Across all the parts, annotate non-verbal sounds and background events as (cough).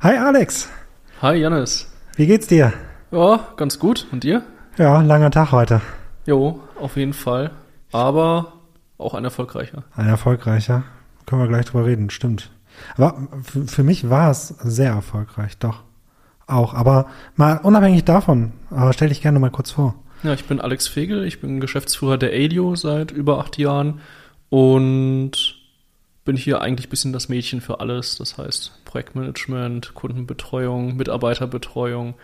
Hi Alex, Hi Janis. wie geht's dir? Ja, ganz gut. Und dir? Ja, langer Tag heute. Jo, auf jeden Fall. Aber auch ein erfolgreicher. Ein erfolgreicher. Können wir gleich drüber reden, stimmt. Aber für mich war es sehr erfolgreich, doch. Auch. Aber mal unabhängig davon, äh, stell dich gerne mal kurz vor. Ja, ich bin Alex Fegel, ich bin Geschäftsführer der ADIO seit über acht Jahren und bin hier eigentlich ein bisschen das Mädchen für alles. Das heißt Projektmanagement, Kundenbetreuung, Mitarbeiterbetreuung,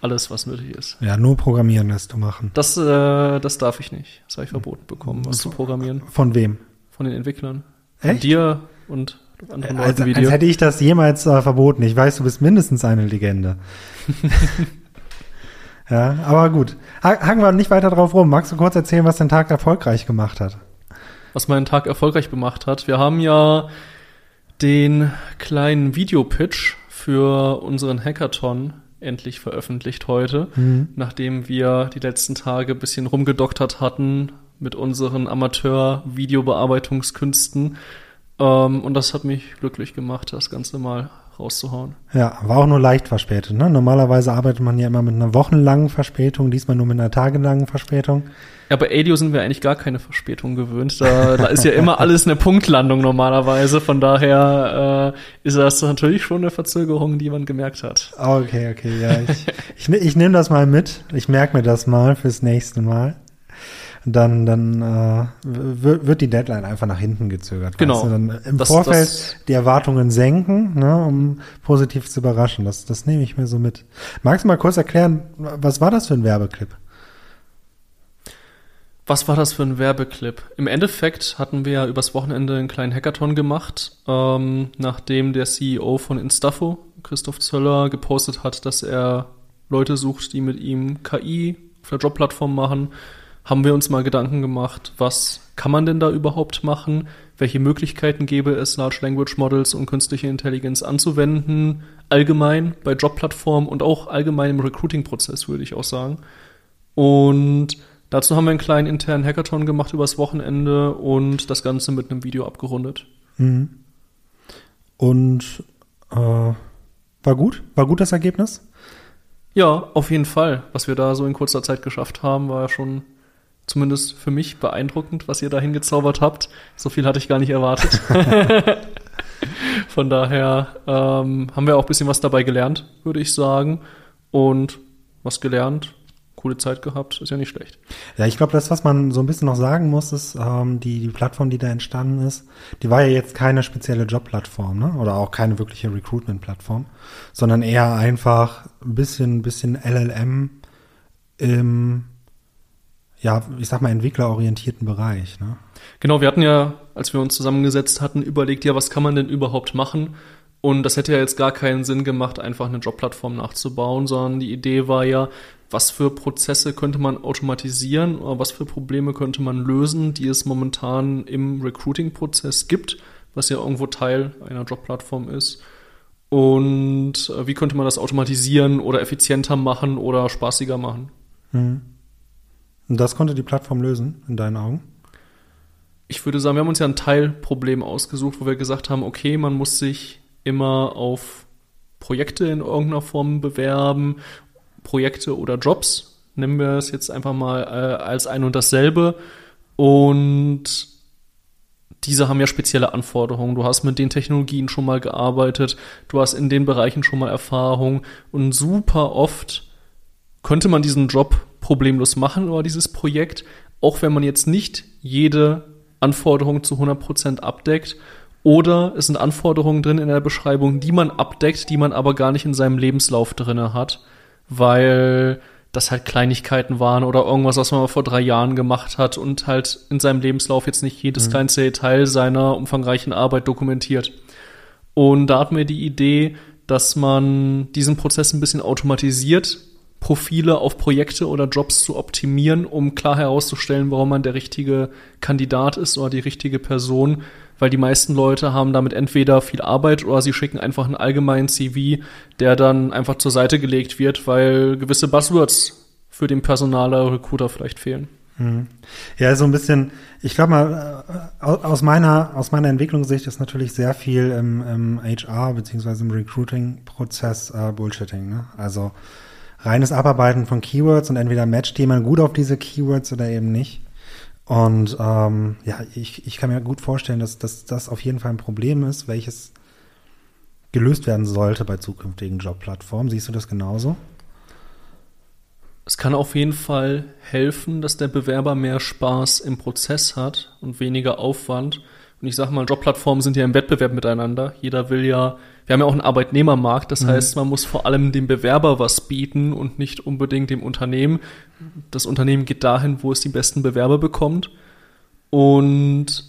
alles, was nötig ist. Ja, nur Programmieren lässt du machen. Das, äh, das darf ich nicht. Das habe ich verboten bekommen, was zu programmieren. Von wem? Von den Entwicklern. Von Echt? dir und anderen Also, Leuten wie als dir. hätte ich das jemals äh, verboten. Ich weiß, du bist mindestens eine Legende. (laughs) ja, aber gut. Ha haken wir nicht weiter drauf rum. Magst du kurz erzählen, was den Tag erfolgreich gemacht hat? Was meinen Tag erfolgreich gemacht hat. Wir haben ja den kleinen Videopitch für unseren Hackathon endlich veröffentlicht heute, Mhm. nachdem wir die letzten Tage ein bisschen rumgedoktert hatten mit unseren Amateur-Videobearbeitungskünsten. Ähm, und das hat mich glücklich gemacht, das Ganze mal rauszuhauen. Ja, war auch nur leicht verspätet. Ne? Normalerweise arbeitet man ja immer mit einer wochenlangen Verspätung, diesmal nur mit einer tagelangen Verspätung. Ja, bei ADIO sind wir eigentlich gar keine Verspätung gewöhnt. Da, da ist ja immer (laughs) alles eine Punktlandung normalerweise. Von daher äh, ist das natürlich schon eine Verzögerung, die man gemerkt hat. Okay, okay, ja. Ich, ich, ne- ich nehme das mal mit. Ich merke mir das mal fürs nächste Mal. Dann, dann äh, wird, die Deadline einfach nach hinten gezögert. Genau. Weißt du? Dann Im Das- Vorfeld das- die Erwartungen senken, ne, um positiv zu überraschen. Das, das nehme ich mir so mit. Magst du mal kurz erklären, was war das für ein Werbeclip? Was war das für ein Werbeclip? Im Endeffekt hatten wir ja übers Wochenende einen kleinen Hackathon gemacht, ähm, nachdem der CEO von Instafo, Christoph Zöller, gepostet hat, dass er Leute sucht, die mit ihm KI auf der Jobplattform machen, haben wir uns mal Gedanken gemacht, was kann man denn da überhaupt machen? Welche Möglichkeiten gäbe es, Large Language Models und künstliche Intelligenz anzuwenden? Allgemein bei Jobplattformen und auch allgemein im Recruiting-Prozess, würde ich auch sagen. Und dazu haben wir einen kleinen internen Hackathon gemacht übers Wochenende und das Ganze mit einem Video abgerundet. Mhm. Und äh, war gut? War gut das Ergebnis? Ja, auf jeden Fall. Was wir da so in kurzer Zeit geschafft haben, war ja schon zumindest für mich beeindruckend, was ihr da hingezaubert habt. So viel hatte ich gar nicht erwartet. (laughs) Von daher ähm, haben wir auch ein bisschen was dabei gelernt, würde ich sagen. Und was gelernt, coole Zeit gehabt, ist ja nicht schlecht. Ja, ich glaube, das, was man so ein bisschen noch sagen muss, ist, ähm, die, die Plattform, die da entstanden ist, die war ja jetzt keine spezielle Jobplattform, ne? Oder auch keine wirkliche Recruitment-Plattform, sondern eher einfach ein bisschen, bisschen LLM im, ja, ich sag mal, entwicklerorientierten Bereich, ne? Genau, wir hatten ja, als wir uns zusammengesetzt hatten, überlegt, ja, was kann man denn überhaupt machen? Und das hätte ja jetzt gar keinen Sinn gemacht, einfach eine Jobplattform nachzubauen, sondern die Idee war ja, was für Prozesse könnte man automatisieren oder was für Probleme könnte man lösen, die es momentan im Recruiting-Prozess gibt, was ja irgendwo Teil einer Jobplattform ist. Und äh, wie könnte man das automatisieren oder effizienter machen oder spaßiger machen? Mhm. Und das konnte die Plattform lösen, in deinen Augen? Ich würde sagen, wir haben uns ja ein Teilproblem ausgesucht, wo wir gesagt haben, okay, man muss sich immer auf Projekte in irgendeiner Form bewerben, Projekte oder Jobs, nennen wir es jetzt einfach mal äh, als ein und dasselbe. Und diese haben ja spezielle Anforderungen. Du hast mit den Technologien schon mal gearbeitet, du hast in den Bereichen schon mal Erfahrung und super oft könnte man diesen Job problemlos machen oder dieses Projekt, auch wenn man jetzt nicht jede Anforderung zu 100% abdeckt oder es sind Anforderungen drin in der Beschreibung, die man abdeckt, die man aber gar nicht in seinem Lebenslauf drinne hat, weil das halt Kleinigkeiten waren oder irgendwas, was man vor drei Jahren gemacht hat und halt in seinem Lebenslauf jetzt nicht jedes kleinste Detail seiner umfangreichen Arbeit dokumentiert. Und da hatten wir die Idee, dass man diesen Prozess ein bisschen automatisiert, Profile auf Projekte oder Jobs zu optimieren, um klar herauszustellen, warum man der richtige Kandidat ist oder die richtige Person, weil die meisten Leute haben damit entweder viel Arbeit oder sie schicken einfach einen allgemeinen CV, der dann einfach zur Seite gelegt wird, weil gewisse Buzzwords für den Personaler Recruiter vielleicht fehlen. Mhm. Ja, so ein bisschen, ich glaube mal, äh, aus meiner, aus meiner Entwicklungssicht ist natürlich sehr viel im, im HR beziehungsweise im Recruiting-Prozess äh, Bullshitting. Ne? Also reines Abarbeiten von Keywords und entweder matcht jemand gut auf diese Keywords oder eben nicht. Und ähm, ja, ich, ich kann mir gut vorstellen, dass, dass das auf jeden Fall ein Problem ist, welches gelöst werden sollte bei zukünftigen Jobplattformen. Siehst du das genauso? Es kann auf jeden Fall helfen, dass der Bewerber mehr Spaß im Prozess hat und weniger Aufwand. Und ich sage mal, Jobplattformen sind ja im Wettbewerb miteinander. Jeder will ja, wir haben ja auch einen Arbeitnehmermarkt, das mhm. heißt, man muss vor allem dem Bewerber was bieten und nicht unbedingt dem Unternehmen. Das Unternehmen geht dahin, wo es die besten Bewerber bekommt. Und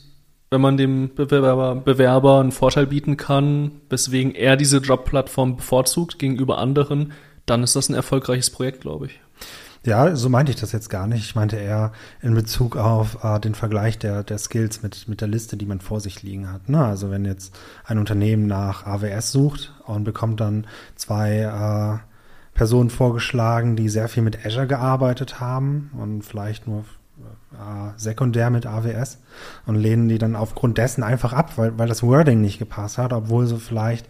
wenn man dem Bewerber, Bewerber einen Vorteil bieten kann, weswegen er diese Jobplattform bevorzugt gegenüber anderen, dann ist das ein erfolgreiches Projekt, glaube ich. Ja, so meinte ich das jetzt gar nicht. Ich meinte eher in Bezug auf äh, den Vergleich der, der Skills mit, mit der Liste, die man vor sich liegen hat. Ne? Also wenn jetzt ein Unternehmen nach AWS sucht und bekommt dann zwei äh, Personen vorgeschlagen, die sehr viel mit Azure gearbeitet haben und vielleicht nur äh, sekundär mit AWS und lehnen die dann aufgrund dessen einfach ab, weil, weil das Wording nicht gepasst hat, obwohl sie vielleicht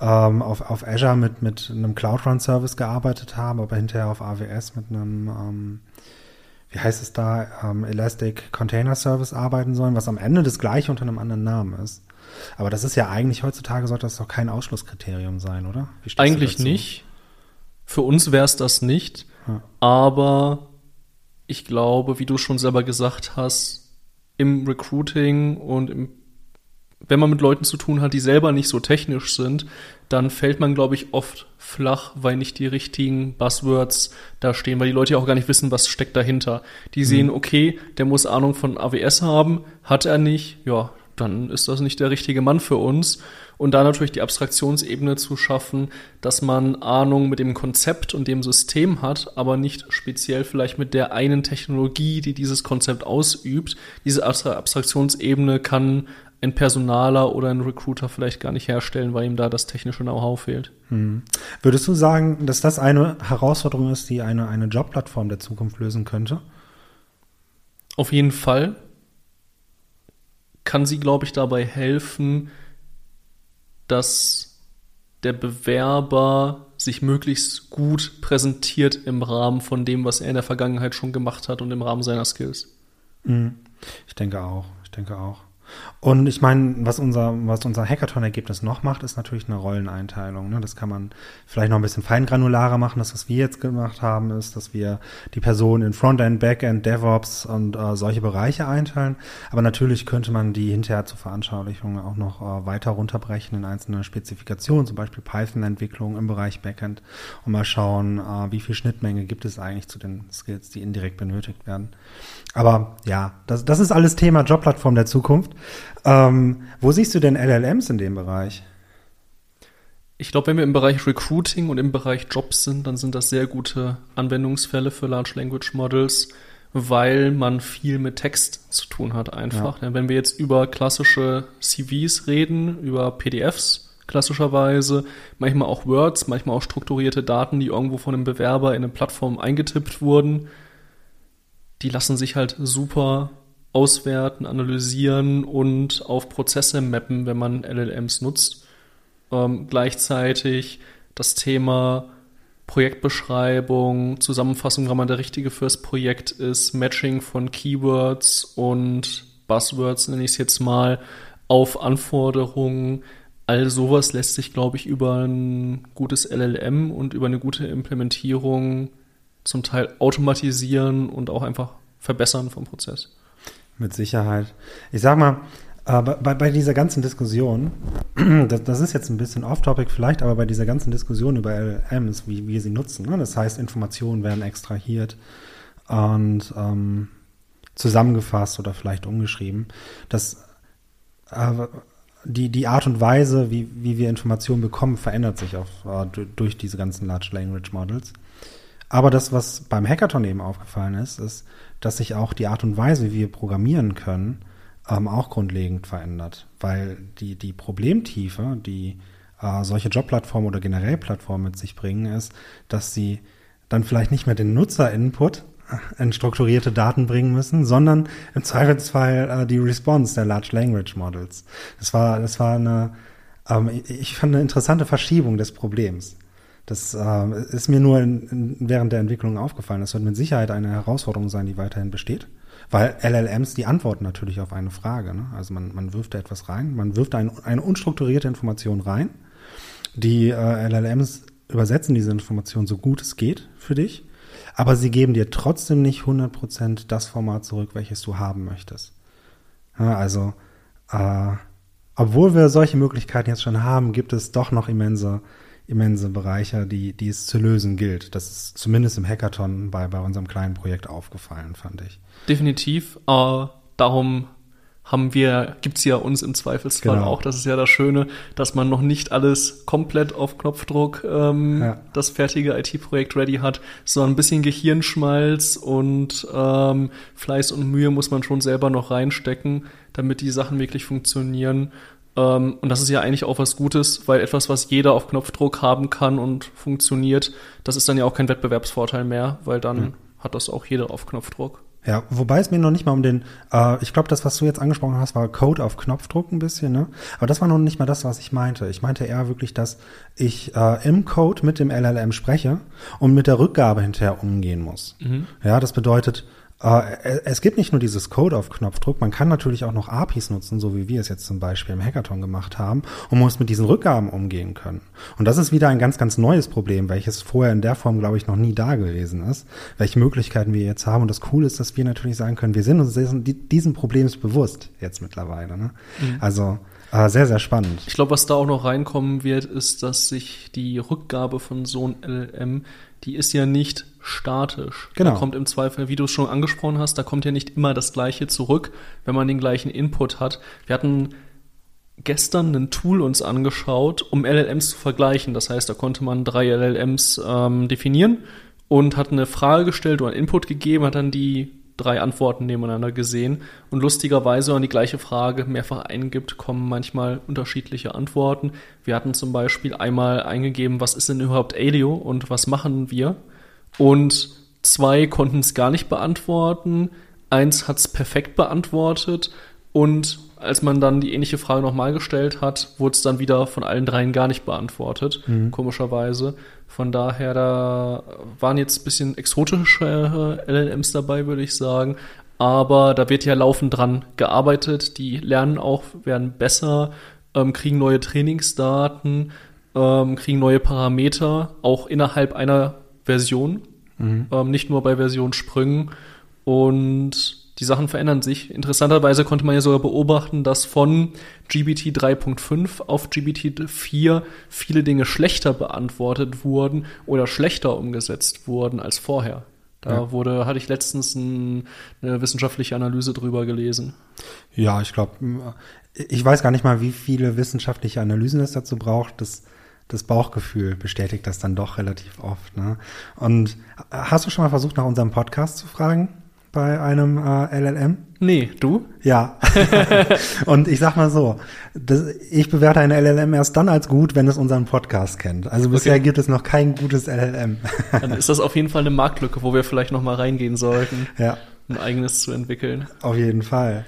ähm, auf, auf Azure mit, mit einem Cloud Run Service gearbeitet haben, aber hinterher auf AWS mit einem, ähm, wie heißt es da, ähm, Elastic Container Service arbeiten sollen, was am Ende das gleiche unter einem anderen Namen ist. Aber das ist ja eigentlich heutzutage sollte das doch kein Ausschlusskriterium sein, oder? eigentlich nicht. Für uns wäre es das nicht. Ja. Aber ich glaube, wie du schon selber gesagt hast, im Recruiting und im wenn man mit Leuten zu tun hat, die selber nicht so technisch sind, dann fällt man, glaube ich, oft flach, weil nicht die richtigen Buzzwords da stehen, weil die Leute ja auch gar nicht wissen, was steckt dahinter. Die sehen, mhm. okay, der muss Ahnung von AWS haben, hat er nicht, ja, dann ist das nicht der richtige Mann für uns. Und da natürlich die Abstraktionsebene zu schaffen, dass man Ahnung mit dem Konzept und dem System hat, aber nicht speziell vielleicht mit der einen Technologie, die dieses Konzept ausübt. Diese Abstraktionsebene kann ein Personaler oder ein Recruiter vielleicht gar nicht herstellen, weil ihm da das technische Know-how fehlt. Hm. Würdest du sagen, dass das eine Herausforderung ist, die eine, eine Jobplattform der Zukunft lösen könnte? Auf jeden Fall kann sie, glaube ich, dabei helfen, dass der Bewerber sich möglichst gut präsentiert im Rahmen von dem, was er in der Vergangenheit schon gemacht hat und im Rahmen seiner Skills. Hm. Ich denke auch. Ich denke auch. Und ich meine, was unser, was unser Hackathon-Ergebnis noch macht, ist natürlich eine Rolleneinteilung. Ne? Das kann man vielleicht noch ein bisschen feingranularer machen. Das, was wir jetzt gemacht haben, ist, dass wir die Personen in Frontend, Backend, DevOps und äh, solche Bereiche einteilen. Aber natürlich könnte man die hinterher zur Veranschaulichung auch noch äh, weiter runterbrechen in einzelne Spezifikationen, zum Beispiel Python-Entwicklung im Bereich Backend und mal schauen, äh, wie viel Schnittmenge gibt es eigentlich zu den Skills, die indirekt benötigt werden. Aber ja, das, das ist alles Thema Jobplattform der Zukunft. Ähm, wo siehst du denn LLMs in dem Bereich? Ich glaube, wenn wir im Bereich Recruiting und im Bereich Jobs sind, dann sind das sehr gute Anwendungsfälle für Large Language Models, weil man viel mit Text zu tun hat einfach. Ja. Wenn wir jetzt über klassische CVs reden, über PDFs klassischerweise, manchmal auch Words, manchmal auch strukturierte Daten, die irgendwo von einem Bewerber in eine Plattform eingetippt wurden, die lassen sich halt super auswerten, analysieren und auf Prozesse mappen, wenn man LLMs nutzt. Ähm, gleichzeitig das Thema Projektbeschreibung, Zusammenfassung, wann man der Richtige fürs Projekt ist, Matching von Keywords und Buzzwords, nenne ich es jetzt mal, auf Anforderungen. All sowas lässt sich, glaube ich, über ein gutes LLM und über eine gute Implementierung zum Teil automatisieren und auch einfach verbessern vom Prozess. Mit Sicherheit. Ich sag mal, äh, bei, bei dieser ganzen Diskussion, (clears throat) das, das ist jetzt ein bisschen off-topic vielleicht, aber bei dieser ganzen Diskussion über LLMs, wie wir sie nutzen, ne? das heißt, Informationen werden extrahiert und ähm, zusammengefasst oder vielleicht umgeschrieben, das äh, die, die Art und Weise, wie, wie wir Informationen bekommen, verändert sich auf, äh, durch diese ganzen Large Language Models. Aber das, was beim Hackathon eben aufgefallen ist, ist, dass sich auch die Art und Weise, wie wir programmieren können, ähm, auch grundlegend verändert. Weil die, die Problemtiefe, die äh, solche Jobplattformen oder generell Plattformen mit sich bringen, ist, dass sie dann vielleicht nicht mehr den Nutzer-Input in strukturierte Daten bringen müssen, sondern im Zweifelsfall äh, die Response der Large Language Models. Das war, das war eine, ähm, ich fand eine interessante Verschiebung des Problems. Das äh, ist mir nur in, in, während der Entwicklung aufgefallen. Das wird mit Sicherheit eine Herausforderung sein, die weiterhin besteht. Weil LLMs, die antworten natürlich auf eine Frage. Ne? Also man, man wirft da etwas rein, man wirft ein, eine unstrukturierte Information rein. Die äh, LLMs übersetzen diese Information so gut es geht für dich, aber sie geben dir trotzdem nicht 100% das Format zurück, welches du haben möchtest. Ja, also, äh, obwohl wir solche Möglichkeiten jetzt schon haben, gibt es doch noch immense immense Bereiche, die, die es zu lösen gilt. Das ist zumindest im Hackathon bei, bei unserem kleinen Projekt aufgefallen, fand ich. Definitiv. Äh, darum haben wir, gibt's ja uns im Zweifelsfall genau. auch. Das ist ja das Schöne, dass man noch nicht alles komplett auf Knopfdruck ähm, ja. das fertige IT-Projekt ready hat, sondern ein bisschen Gehirnschmalz und ähm, Fleiß und Mühe muss man schon selber noch reinstecken, damit die Sachen wirklich funktionieren. Ähm, und das ist ja eigentlich auch was Gutes, weil etwas, was jeder auf Knopfdruck haben kann und funktioniert, das ist dann ja auch kein Wettbewerbsvorteil mehr, weil dann mhm. hat das auch jeder auf Knopfdruck. Ja, wobei es mir noch nicht mal um den, äh, ich glaube, das, was du jetzt angesprochen hast, war Code auf Knopfdruck ein bisschen, ne? Aber das war noch nicht mal das, was ich meinte. Ich meinte eher wirklich, dass ich äh, im Code mit dem LLM spreche und mit der Rückgabe hinterher umgehen muss. Mhm. Ja, das bedeutet, es gibt nicht nur dieses Code auf Knopfdruck, man kann natürlich auch noch APIs nutzen, so wie wir es jetzt zum Beispiel im Hackathon gemacht haben, und muss mit diesen Rückgaben umgehen können. Und das ist wieder ein ganz, ganz neues Problem, welches vorher in der Form, glaube ich, noch nie da gewesen ist, welche Möglichkeiten wir jetzt haben. Und das Coole ist, dass wir natürlich sagen können, wir sind uns diesen Problems bewusst jetzt mittlerweile. Ne? Mhm. Also äh, sehr, sehr spannend. Ich glaube, was da auch noch reinkommen wird, ist, dass sich die Rückgabe von so einem LLM die ist ja nicht statisch. Genau. Da kommt im Zweifel, wie du es schon angesprochen hast, da kommt ja nicht immer das Gleiche zurück, wenn man den gleichen Input hat. Wir hatten gestern ein Tool uns angeschaut, um LLMs zu vergleichen. Das heißt, da konnte man drei LLMs ähm, definieren und hat eine Frage gestellt oder einen Input gegeben, hat dann die drei Antworten nebeneinander gesehen. Und lustigerweise, wenn man die gleiche Frage mehrfach eingibt, kommen manchmal unterschiedliche Antworten. Wir hatten zum Beispiel einmal eingegeben, was ist denn überhaupt ADIO und was machen wir? Und zwei konnten es gar nicht beantworten. Eins hat es perfekt beantwortet. Und als man dann die ähnliche Frage nochmal gestellt hat, wurde es dann wieder von allen dreien gar nicht beantwortet, mhm. komischerweise. Von daher, da waren jetzt ein bisschen exotische LLMs dabei, würde ich sagen. Aber da wird ja laufend dran gearbeitet. Die lernen auch, werden besser, ähm, kriegen neue Trainingsdaten, ähm, kriegen neue Parameter, auch innerhalb einer Version, mhm. ähm, nicht nur bei Versionssprüngen. Und die Sachen verändern sich. Interessanterweise konnte man ja sogar beobachten, dass von GBT 3.5 auf GBT 4 viele Dinge schlechter beantwortet wurden oder schlechter umgesetzt wurden als vorher. Da ja. wurde, hatte ich letztens ein, eine wissenschaftliche Analyse drüber gelesen. Ja, ich glaube, ich weiß gar nicht mal, wie viele wissenschaftliche Analysen es dazu braucht. Das, das Bauchgefühl bestätigt das dann doch relativ oft. Ne? Und hast du schon mal versucht, nach unserem Podcast zu fragen? Bei einem äh, LLM? Nee, du? Ja. (laughs) und ich sag mal so, das, ich bewerte ein LLM erst dann als gut, wenn es unseren Podcast kennt. Also bisher okay. gibt es noch kein gutes LLM. dann ist das auf jeden Fall eine Marktlücke, wo wir vielleicht noch mal reingehen sollten. Ja. Ein eigenes zu entwickeln. Auf jeden Fall.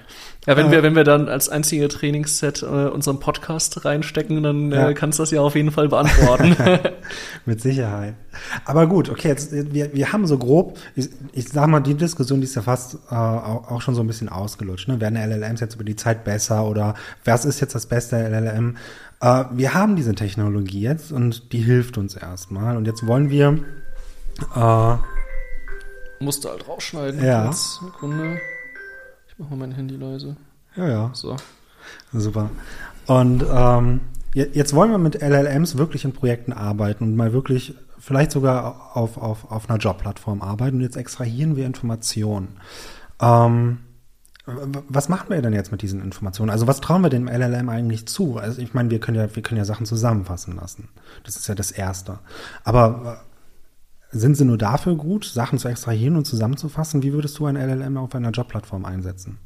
Ja, wenn wir, wenn wir dann als einzige Trainingsset äh, unseren Podcast reinstecken, dann äh, ja. kannst du das ja auf jeden Fall beantworten. (laughs) Mit Sicherheit. Aber gut, okay, jetzt, wir, wir haben so grob, ich, ich sag mal, die Diskussion, die ist ja fast äh, auch schon so ein bisschen ausgelutscht. Ne? Werden LLMs jetzt über die Zeit besser oder was ist jetzt das beste LLM? Äh, wir haben diese Technologie jetzt und die hilft uns erstmal. Und jetzt wollen wir äh, Musste halt rausschneiden. Ja. Sekunde. Ich mache mal mein Handy leise. Ja, ja. So. Super. Und ähm, jetzt wollen wir mit LLMs wirklich in Projekten arbeiten und mal wirklich vielleicht sogar auf, auf, auf einer Jobplattform arbeiten. Und jetzt extrahieren wir Informationen. Ähm, was machen wir denn jetzt mit diesen Informationen? Also was trauen wir dem LLM eigentlich zu? Also ich meine, wir können ja, wir können ja Sachen zusammenfassen lassen. Das ist ja das Erste. Aber sind sie nur dafür gut, Sachen zu extrahieren und zusammenzufassen? Wie würdest du ein LLM auf einer Jobplattform einsetzen?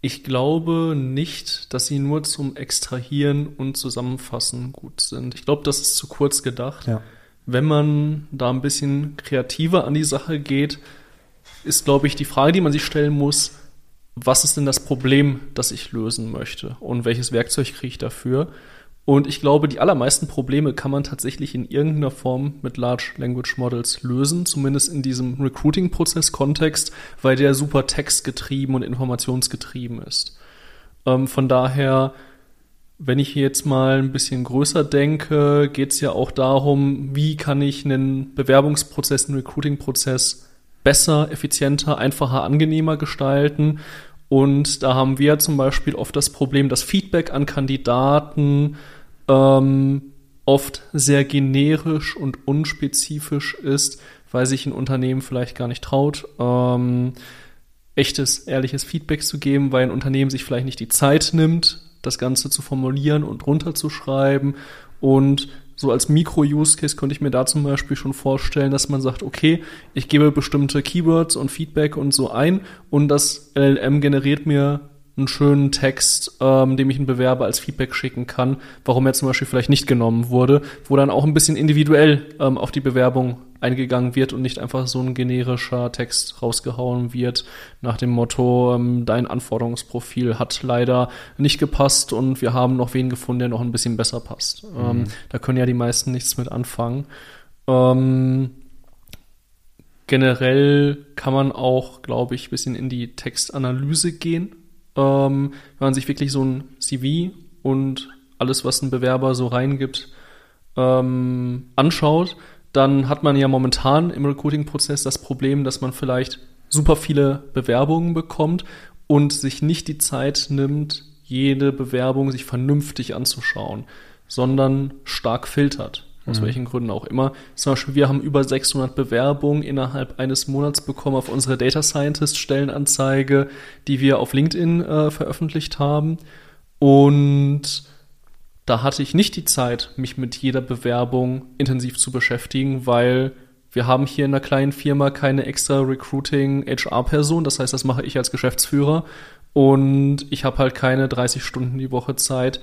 Ich glaube nicht, dass sie nur zum Extrahieren und Zusammenfassen gut sind. Ich glaube, das ist zu kurz gedacht. Ja. wenn man da ein bisschen kreativer an die Sache geht, ist, glaube ich, die Frage, die man sich stellen muss, was ist denn das Problem, das ich lösen möchte und welches Werkzeug kriege ich dafür? Und ich glaube, die allermeisten Probleme kann man tatsächlich in irgendeiner Form mit Large Language Models lösen, zumindest in diesem Recruiting-Prozess-Kontext, weil der super textgetrieben und informationsgetrieben ist. Ähm, von daher, wenn ich jetzt mal ein bisschen größer denke, geht es ja auch darum, wie kann ich einen Bewerbungsprozess, einen Recruiting-Prozess besser, effizienter, einfacher, angenehmer gestalten. Und da haben wir zum Beispiel oft das Problem, dass Feedback an Kandidaten ähm, oft sehr generisch und unspezifisch ist, weil sich ein Unternehmen vielleicht gar nicht traut, ähm, echtes, ehrliches Feedback zu geben, weil ein Unternehmen sich vielleicht nicht die Zeit nimmt, das Ganze zu formulieren und runterzuschreiben. Und so als Mikro-Use-Case könnte ich mir da zum Beispiel schon vorstellen, dass man sagt, okay, ich gebe bestimmte Keywords und Feedback und so ein und das LLM generiert mir einen schönen Text, ähm, dem ich einen Bewerber als Feedback schicken kann, warum er zum Beispiel vielleicht nicht genommen wurde, wo dann auch ein bisschen individuell ähm, auf die Bewerbung eingegangen wird und nicht einfach so ein generischer Text rausgehauen wird nach dem Motto, ähm, dein Anforderungsprofil hat leider nicht gepasst und wir haben noch wen gefunden, der noch ein bisschen besser passt. Mhm. Ähm, da können ja die meisten nichts mit anfangen. Ähm, generell kann man auch, glaube ich, bisschen in die Textanalyse gehen ähm, wenn man sich wirklich so ein CV und alles, was ein Bewerber so reingibt, ähm, anschaut, dann hat man ja momentan im Recruiting-Prozess das Problem, dass man vielleicht super viele Bewerbungen bekommt und sich nicht die Zeit nimmt, jede Bewerbung sich vernünftig anzuschauen, sondern stark filtert aus mhm. welchen Gründen auch immer. Zum Beispiel, wir haben über 600 Bewerbungen innerhalb eines Monats bekommen auf unsere Data Scientist Stellenanzeige, die wir auf LinkedIn äh, veröffentlicht haben. Und da hatte ich nicht die Zeit, mich mit jeder Bewerbung intensiv zu beschäftigen, weil wir haben hier in einer kleinen Firma keine extra Recruiting HR-Person. Das heißt, das mache ich als Geschäftsführer. Und ich habe halt keine 30 Stunden die Woche Zeit,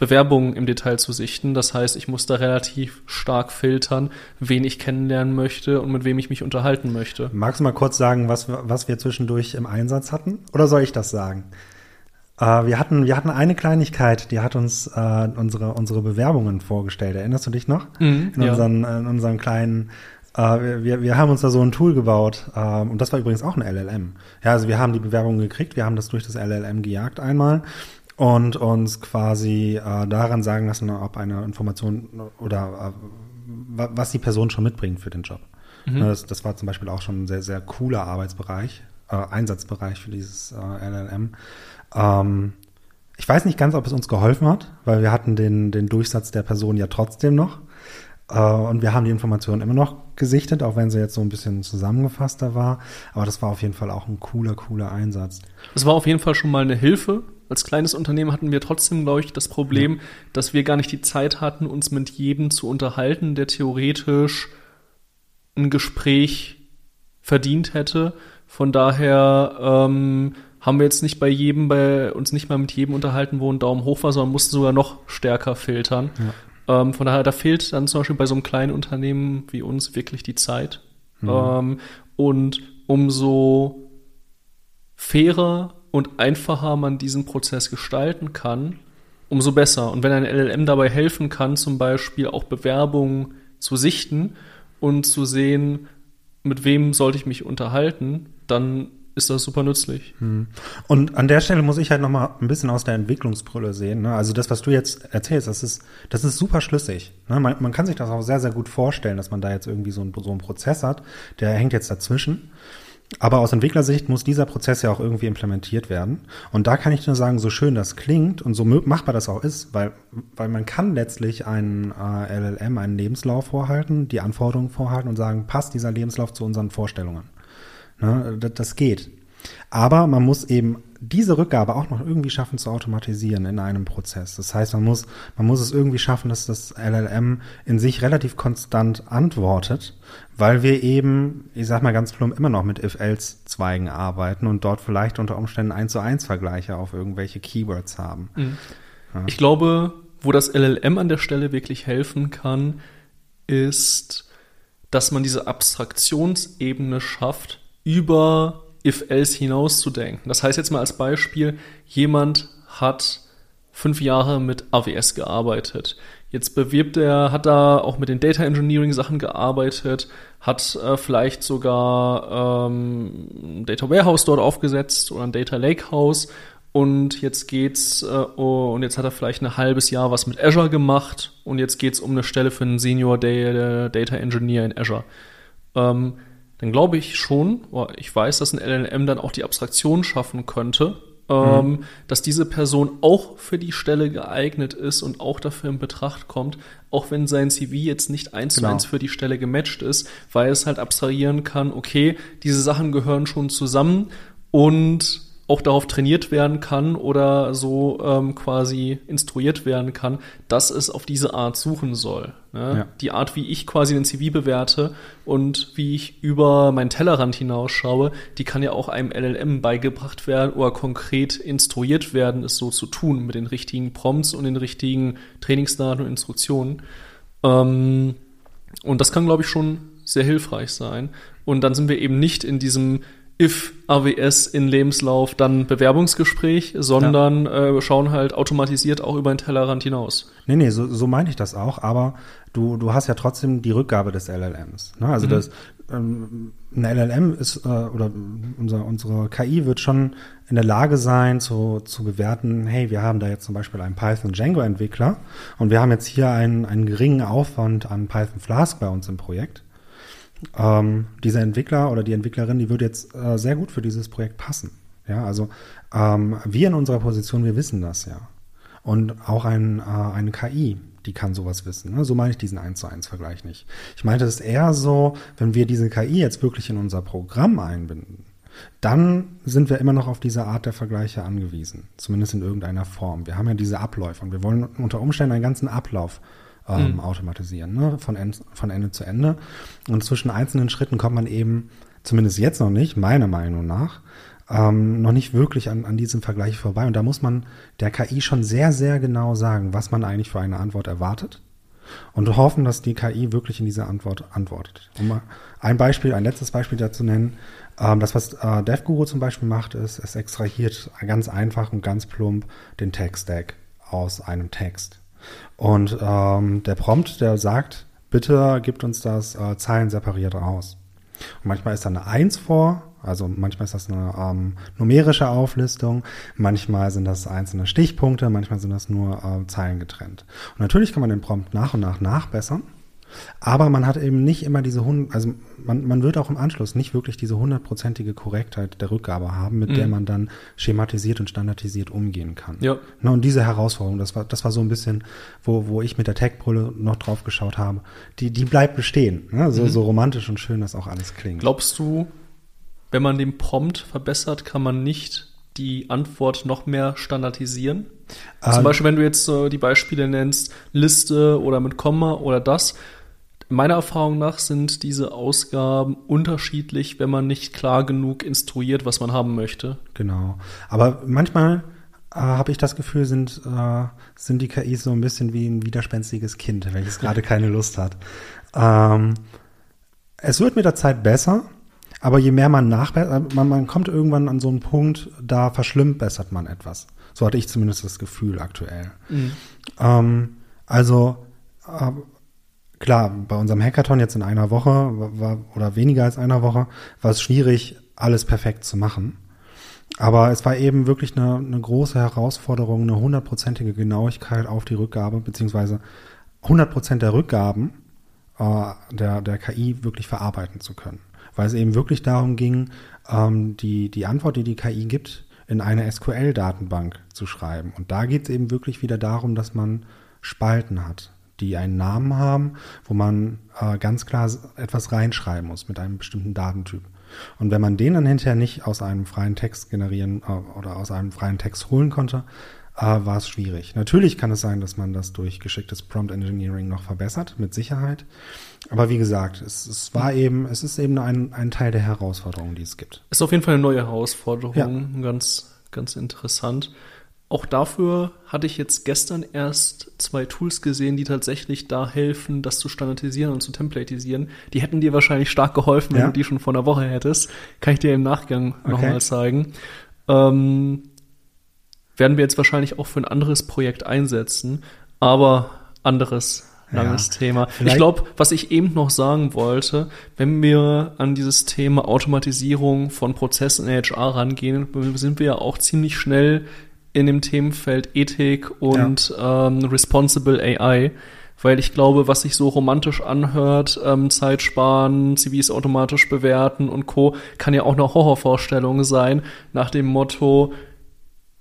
Bewerbungen im Detail zu sichten. Das heißt, ich muss da relativ stark filtern, wen ich kennenlernen möchte und mit wem ich mich unterhalten möchte. Magst du mal kurz sagen, was, was wir zwischendurch im Einsatz hatten? Oder soll ich das sagen? Äh, wir, hatten, wir hatten eine Kleinigkeit, die hat uns äh, unsere, unsere Bewerbungen vorgestellt. Erinnerst du dich noch? Mhm, in, unseren, ja. in unseren kleinen Uh, wir, wir haben uns da so ein Tool gebaut uh, und das war übrigens auch ein LLM. Ja, also wir haben die Bewerbungen gekriegt, wir haben das durch das LLM gejagt einmal und uns quasi äh, daran sagen lassen, ob eine Information oder äh, was die Person schon mitbringt für den Job. Mhm. Das, das, war zum Beispiel auch schon ein sehr, sehr cooler Arbeitsbereich, äh, Einsatzbereich für dieses äh, LLM. Ähm, ich weiß nicht ganz, ob es uns geholfen hat, weil wir hatten den, den Durchsatz der Person ja trotzdem noch. Äh, und wir haben die Informationen immer noch gesichtet, auch wenn sie jetzt so ein bisschen zusammengefasster war. Aber das war auf jeden Fall auch ein cooler, cooler Einsatz. Das war auf jeden Fall schon mal eine Hilfe, als kleines Unternehmen hatten wir trotzdem, glaube ich, das Problem, ja. dass wir gar nicht die Zeit hatten, uns mit jedem zu unterhalten, der theoretisch ein Gespräch verdient hätte. Von daher ähm, haben wir jetzt nicht bei jedem, bei uns nicht mal mit jedem unterhalten, wo ein Daumen hoch war, sondern mussten sogar noch stärker filtern. Ja. Ähm, von daher, da fehlt dann zum Beispiel bei so einem kleinen Unternehmen wie uns wirklich die Zeit. Mhm. Ähm, und umso fairer und einfacher man diesen Prozess gestalten kann, umso besser. Und wenn ein LLM dabei helfen kann, zum Beispiel auch Bewerbungen zu sichten und zu sehen, mit wem sollte ich mich unterhalten, dann ist das super nützlich. Hm. Und an der Stelle muss ich halt noch mal ein bisschen aus der Entwicklungsbrille sehen. Ne? Also das, was du jetzt erzählst, das ist, das ist super schlüssig. Ne? Man, man, kann sich das auch sehr, sehr gut vorstellen, dass man da jetzt irgendwie so, ein, so einen Prozess hat, der hängt jetzt dazwischen. Aber aus Entwicklersicht muss dieser Prozess ja auch irgendwie implementiert werden. Und da kann ich nur sagen, so schön das klingt und so machbar das auch ist, weil, weil man kann letztlich einen äh, LLM, einen Lebenslauf vorhalten, die Anforderungen vorhalten und sagen, passt dieser Lebenslauf zu unseren Vorstellungen. Ne, das, das geht. Aber man muss eben diese Rückgabe auch noch irgendwie schaffen zu automatisieren in einem Prozess. Das heißt, man muss, man muss es irgendwie schaffen, dass das LLM in sich relativ konstant antwortet, weil wir eben, ich sag mal ganz plump, immer noch mit If-Else-Zweigen arbeiten und dort vielleicht unter Umständen eins zu eins Vergleiche auf irgendwelche Keywords haben. Mhm. Ja. Ich glaube, wo das LLM an der Stelle wirklich helfen kann, ist, dass man diese Abstraktionsebene schafft, über if-else hinauszudenken. Das heißt jetzt mal als Beispiel, jemand hat fünf Jahre mit AWS gearbeitet. Jetzt bewirbt er, hat da auch mit den Data Engineering Sachen gearbeitet, hat äh, vielleicht sogar ähm, ein Data Warehouse dort aufgesetzt oder ein Data Lakehouse und jetzt geht's äh, oh, und jetzt hat er vielleicht ein halbes Jahr was mit Azure gemacht und jetzt geht's um eine Stelle für einen Senior Data Engineer in Azure. Ähm, dann glaube ich schon, ich weiß, dass ein LLM dann auch die Abstraktion schaffen könnte, ähm, mhm. dass diese Person auch für die Stelle geeignet ist und auch dafür in Betracht kommt, auch wenn sein CV jetzt nicht eins genau. zu eins für die Stelle gematcht ist, weil es halt abstrahieren kann, okay, diese Sachen gehören schon zusammen und auch darauf trainiert werden kann oder so ähm, quasi instruiert werden kann, dass es auf diese Art suchen soll. Ne? Ja. Die Art, wie ich quasi den CV bewerte und wie ich über meinen Tellerrand hinausschaue, die kann ja auch einem LLM beigebracht werden oder konkret instruiert werden, es so zu tun mit den richtigen Prompts und den richtigen Trainingsdaten und Instruktionen. Ähm, und das kann, glaube ich, schon sehr hilfreich sein. Und dann sind wir eben nicht in diesem if AWS in Lebenslauf, dann Bewerbungsgespräch, sondern ja. äh, schauen halt automatisiert auch über den Tellerrand hinaus. Nee, nee, so, so meine ich das auch, aber du, du hast ja trotzdem die Rückgabe des LLMs. Ne? Also mhm. das ähm, ein LLM ist äh, oder unser, unsere KI wird schon in der Lage sein zu, zu bewerten, hey, wir haben da jetzt zum Beispiel einen Python Django Entwickler und wir haben jetzt hier einen, einen geringen Aufwand an Python Flask bei uns im Projekt ähm, dieser Entwickler oder die Entwicklerin, die würde jetzt äh, sehr gut für dieses Projekt passen. Ja, also ähm, wir in unserer Position, wir wissen das ja. Und auch ein, äh, eine KI, die kann sowas wissen. Ne? So meine ich diesen 1 zu 1 Vergleich nicht. Ich meinte es eher so, wenn wir diese KI jetzt wirklich in unser Programm einbinden, dann sind wir immer noch auf diese Art der Vergleiche angewiesen. Zumindest in irgendeiner Form. Wir haben ja diese Abläufe und wir wollen unter Umständen einen ganzen Ablauf ähm, mhm. automatisieren, ne? von, End, von Ende zu Ende. Und zwischen einzelnen Schritten kommt man eben, zumindest jetzt noch nicht, meiner Meinung nach, ähm, noch nicht wirklich an, an diesem Vergleich vorbei. Und da muss man der KI schon sehr, sehr genau sagen, was man eigentlich für eine Antwort erwartet und hoffen, dass die KI wirklich in diese Antwort antwortet. Um mal ein Beispiel, ein letztes Beispiel dazu nennen. Ähm, das, was äh, DevGuru zum Beispiel macht, ist, es extrahiert ganz einfach und ganz plump den Text-Stack aus einem Text. Und ähm, der Prompt, der sagt, bitte gibt uns das äh, Zeilen separiert raus. Und manchmal ist da eine Eins vor, also manchmal ist das eine ähm, numerische Auflistung, manchmal sind das einzelne Stichpunkte, manchmal sind das nur äh, Zeilen getrennt. Und natürlich kann man den Prompt nach und nach nachbessern. Aber man hat eben nicht immer diese, also man, man wird auch im Anschluss nicht wirklich diese hundertprozentige Korrektheit der Rückgabe haben, mit mhm. der man dann schematisiert und standardisiert umgehen kann. Ja. Na, und diese Herausforderung, das war, das war so ein bisschen, wo, wo ich mit der Tech-Brille noch drauf geschaut habe, die, die bleibt bestehen. Ne? So, mhm. so romantisch und schön das auch alles klingt. Glaubst du, wenn man den Prompt verbessert, kann man nicht die Antwort noch mehr standardisieren? Zum ähm, Beispiel, wenn du jetzt äh, die Beispiele nennst, Liste oder mit Komma oder das, Meiner Erfahrung nach sind diese Ausgaben unterschiedlich, wenn man nicht klar genug instruiert, was man haben möchte. Genau. Aber manchmal äh, habe ich das Gefühl, sind, äh, sind die KIs so ein bisschen wie ein widerspenstiges Kind, welches (laughs) gerade keine Lust hat. Ähm, es wird mit der Zeit besser, aber je mehr man nachbessert, man, man kommt irgendwann an so einen Punkt, da verschlimmbessert man etwas. So hatte ich zumindest das Gefühl aktuell. Mhm. Ähm, also äh, klar, bei unserem Hackathon jetzt in einer Woche war, oder weniger als einer Woche war es schwierig, alles perfekt zu machen. Aber es war eben wirklich eine, eine große Herausforderung, eine hundertprozentige Genauigkeit auf die Rückgabe, beziehungsweise 100 Prozent der Rückgaben äh, der, der KI wirklich verarbeiten zu können. Weil es eben wirklich darum ging, ähm, die, die Antwort, die die KI gibt, in eine SQL-Datenbank zu schreiben. Und da geht es eben wirklich wieder darum, dass man Spalten hat die einen Namen haben, wo man äh, ganz klar etwas reinschreiben muss mit einem bestimmten Datentyp. Und wenn man den dann hinterher nicht aus einem freien Text generieren äh, oder aus einem freien Text holen konnte, äh, war es schwierig. Natürlich kann es sein, dass man das durch geschicktes Prompt Engineering noch verbessert, mit Sicherheit. Aber wie gesagt, es, es war eben, es ist eben ein, ein Teil der Herausforderungen, die es gibt. Ist auf jeden Fall eine neue Herausforderung, ja. ganz, ganz interessant. Auch dafür hatte ich jetzt gestern erst zwei Tools gesehen, die tatsächlich da helfen, das zu standardisieren und zu templatisieren. Die hätten dir wahrscheinlich stark geholfen, wenn ja. du die schon vor einer Woche hättest. Kann ich dir im Nachgang okay. nochmal zeigen. Ähm, werden wir jetzt wahrscheinlich auch für ein anderes Projekt einsetzen, aber anderes langes ja, Thema. Ich glaube, was ich eben noch sagen wollte, wenn wir an dieses Thema Automatisierung von Prozessen in HR rangehen, sind wir ja auch ziemlich schnell in dem Themenfeld Ethik und ja. ähm, Responsible AI. Weil ich glaube, was sich so romantisch anhört, ähm, Zeit sparen, CVs automatisch bewerten und Co., kann ja auch eine Horrorvorstellung sein, nach dem Motto,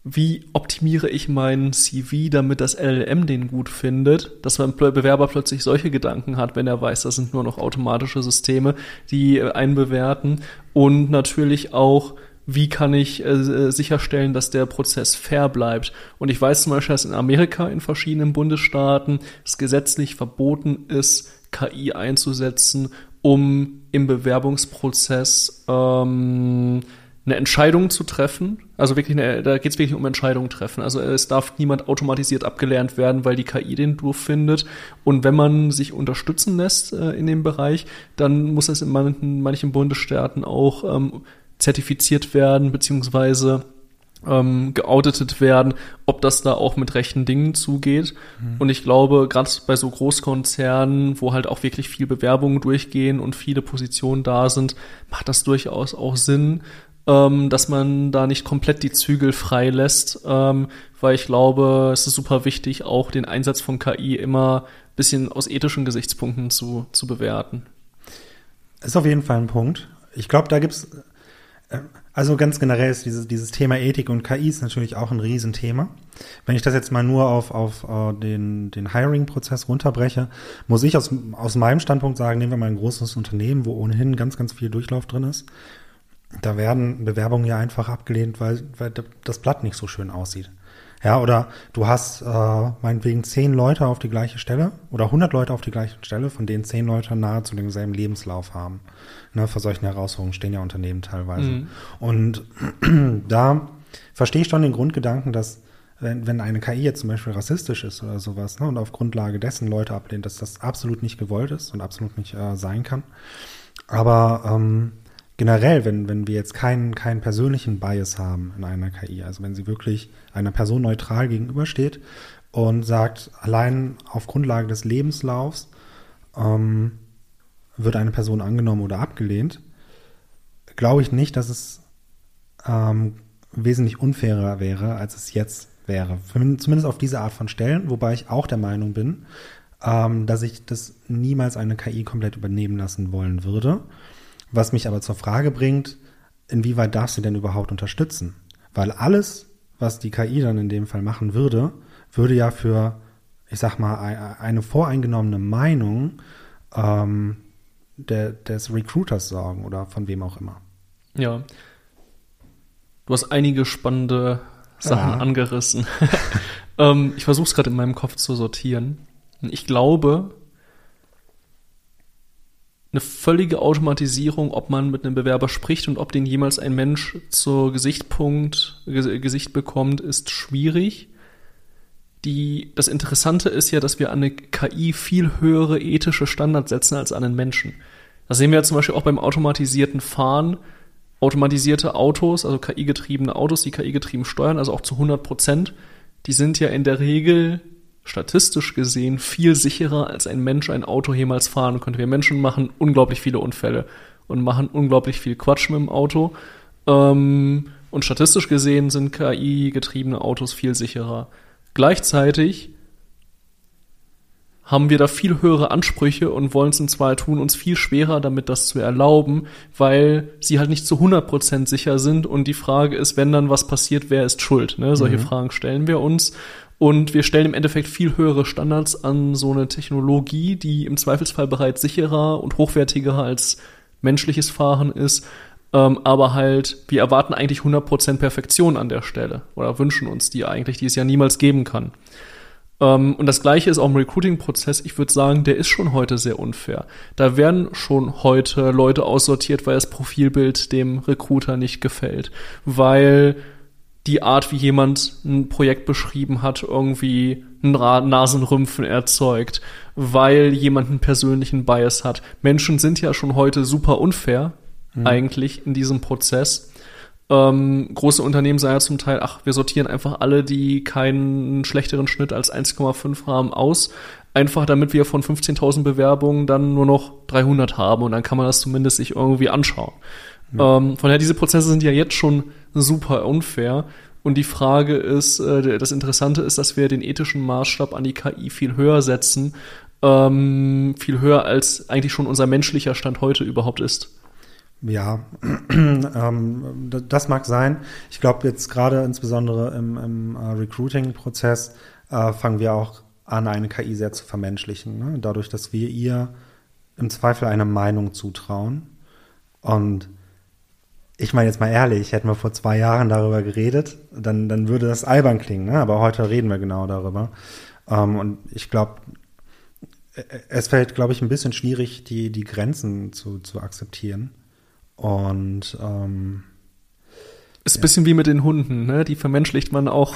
wie optimiere ich meinen CV, damit das LLM den gut findet, dass mein Bewerber plötzlich solche Gedanken hat, wenn er weiß, das sind nur noch automatische Systeme, die einen bewerten und natürlich auch wie kann ich äh, sicherstellen, dass der Prozess fair bleibt. Und ich weiß zum Beispiel, dass in Amerika in verschiedenen Bundesstaaten es gesetzlich verboten ist, KI einzusetzen, um im Bewerbungsprozess ähm, eine Entscheidung zu treffen. Also wirklich, eine, da geht es wirklich um Entscheidungen treffen. Also es darf niemand automatisiert abgelernt werden, weil die KI den doof findet. Und wenn man sich unterstützen lässt äh, in dem Bereich, dann muss es in manchen, manchen Bundesstaaten auch ähm, zertifiziert werden, beziehungsweise ähm, geauditet werden, ob das da auch mit rechten Dingen zugeht. Mhm. Und ich glaube, gerade bei so Großkonzernen, wo halt auch wirklich viel Bewerbungen durchgehen und viele Positionen da sind, macht das durchaus auch Sinn, ähm, dass man da nicht komplett die Zügel frei lässt, ähm, weil ich glaube, es ist super wichtig, auch den Einsatz von KI immer ein bisschen aus ethischen Gesichtspunkten zu, zu bewerten. Ist auf jeden Fall ein Punkt. Ich glaube, da gibt's also ganz generell ist dieses, dieses Thema Ethik und KI ist natürlich auch ein Riesenthema. Wenn ich das jetzt mal nur auf, auf uh, den, den Hiring-Prozess runterbreche, muss ich aus, aus meinem Standpunkt sagen, nehmen wir mal ein großes Unternehmen, wo ohnehin ganz, ganz viel Durchlauf drin ist. Da werden Bewerbungen ja einfach abgelehnt, weil, weil das Blatt nicht so schön aussieht. Ja, oder du hast äh, meinetwegen zehn Leute auf die gleiche Stelle oder hundert Leute auf die gleiche Stelle, von denen zehn Leute nahezu denselben Lebenslauf haben. Ne, vor solchen Herausforderungen stehen ja Unternehmen teilweise. Mhm. Und (clears throat) da verstehe ich schon den Grundgedanken, dass wenn, wenn eine KI jetzt zum Beispiel rassistisch ist oder sowas ne, und auf Grundlage dessen Leute ablehnt, dass das absolut nicht gewollt ist und absolut nicht äh, sein kann. Aber ähm, generell, wenn, wenn wir jetzt keinen, keinen persönlichen Bias haben in einer KI, also wenn sie wirklich einer Person neutral gegenübersteht und sagt, allein auf Grundlage des Lebenslaufs ähm, wird eine Person angenommen oder abgelehnt, glaube ich nicht, dass es ähm, wesentlich unfairer wäre, als es jetzt wäre. Zumindest auf diese Art von Stellen, wobei ich auch der Meinung bin, ähm, dass ich das niemals eine KI komplett übernehmen lassen wollen würde. Was mich aber zur Frage bringt, inwieweit darf sie denn überhaupt unterstützen? Weil alles, was die KI dann in dem Fall machen würde, würde ja für, ich sag mal, eine voreingenommene Meinung ähm, der, des Recruiters sorgen oder von wem auch immer. Ja. Du hast einige spannende Sachen ja. angerissen. (laughs) ähm, ich versuche es gerade in meinem Kopf zu sortieren. Ich glaube, eine völlige Automatisierung, ob man mit einem Bewerber spricht und ob den jemals ein Mensch zur Gesichtspunkt, Gesicht bekommt, ist schwierig. Die, das Interessante ist ja, dass wir an eine KI viel höhere ethische Standards setzen als an einen Menschen. Das sehen wir ja zum Beispiel auch beim automatisierten Fahren. Automatisierte Autos, also KI-getriebene Autos, die KI-getrieben steuern, also auch zu 100 Prozent, die sind ja in der Regel statistisch gesehen viel sicherer, als ein Mensch ein Auto jemals fahren könnte. Wir Menschen machen unglaublich viele Unfälle und machen unglaublich viel Quatsch mit dem Auto. Ähm, und statistisch gesehen sind KI-getriebene Autos viel sicherer. Gleichzeitig haben wir da viel höhere Ansprüche und wollen es in zwei tun uns viel schwerer, damit das zu erlauben, weil sie halt nicht zu 100% sicher sind und die Frage ist, wenn dann was passiert, wer ist schuld? Ne? Solche mhm. Fragen stellen wir uns und wir stellen im Endeffekt viel höhere Standards an so eine Technologie, die im Zweifelsfall bereits sicherer und hochwertiger als menschliches Fahren ist. Ähm, aber halt, wir erwarten eigentlich 100% Perfektion an der Stelle oder wünschen uns die eigentlich, die es ja niemals geben kann. Ähm, und das gleiche ist auch im Recruiting-Prozess. Ich würde sagen, der ist schon heute sehr unfair. Da werden schon heute Leute aussortiert, weil das Profilbild dem Recruiter nicht gefällt. Weil die Art, wie jemand ein Projekt beschrieben hat, irgendwie ein Nasenrümpfen erzeugt, weil jemand einen persönlichen Bias hat. Menschen sind ja schon heute super unfair, mhm. eigentlich, in diesem Prozess. Ähm, große Unternehmen sagen ja zum Teil, ach, wir sortieren einfach alle, die keinen schlechteren Schnitt als 1,5 haben, aus. Einfach damit wir von 15.000 Bewerbungen dann nur noch 300 haben und dann kann man das zumindest sich irgendwie anschauen. Ja. Ähm, von daher, diese Prozesse sind ja jetzt schon super unfair. Und die Frage ist, äh, das Interessante ist, dass wir den ethischen Maßstab an die KI viel höher setzen, ähm, viel höher als eigentlich schon unser menschlicher Stand heute überhaupt ist. Ja, (clears throat) ähm, das mag sein. Ich glaube jetzt gerade insbesondere im, im äh, Recruiting-Prozess äh, fangen wir auch an, eine KI sehr zu vermenschlichen. Ne? Dadurch, dass wir ihr im Zweifel eine Meinung zutrauen. Und ich meine jetzt mal ehrlich, hätten wir vor zwei Jahren darüber geredet, dann, dann würde das albern klingen. Ne? Aber heute reden wir genau darüber. Ähm, und ich glaube, es fällt, glaube ich, ein bisschen schwierig, die, die Grenzen zu, zu akzeptieren. Und ähm, ist ein ja. bisschen wie mit den Hunden, ne? Die vermenschlicht man auch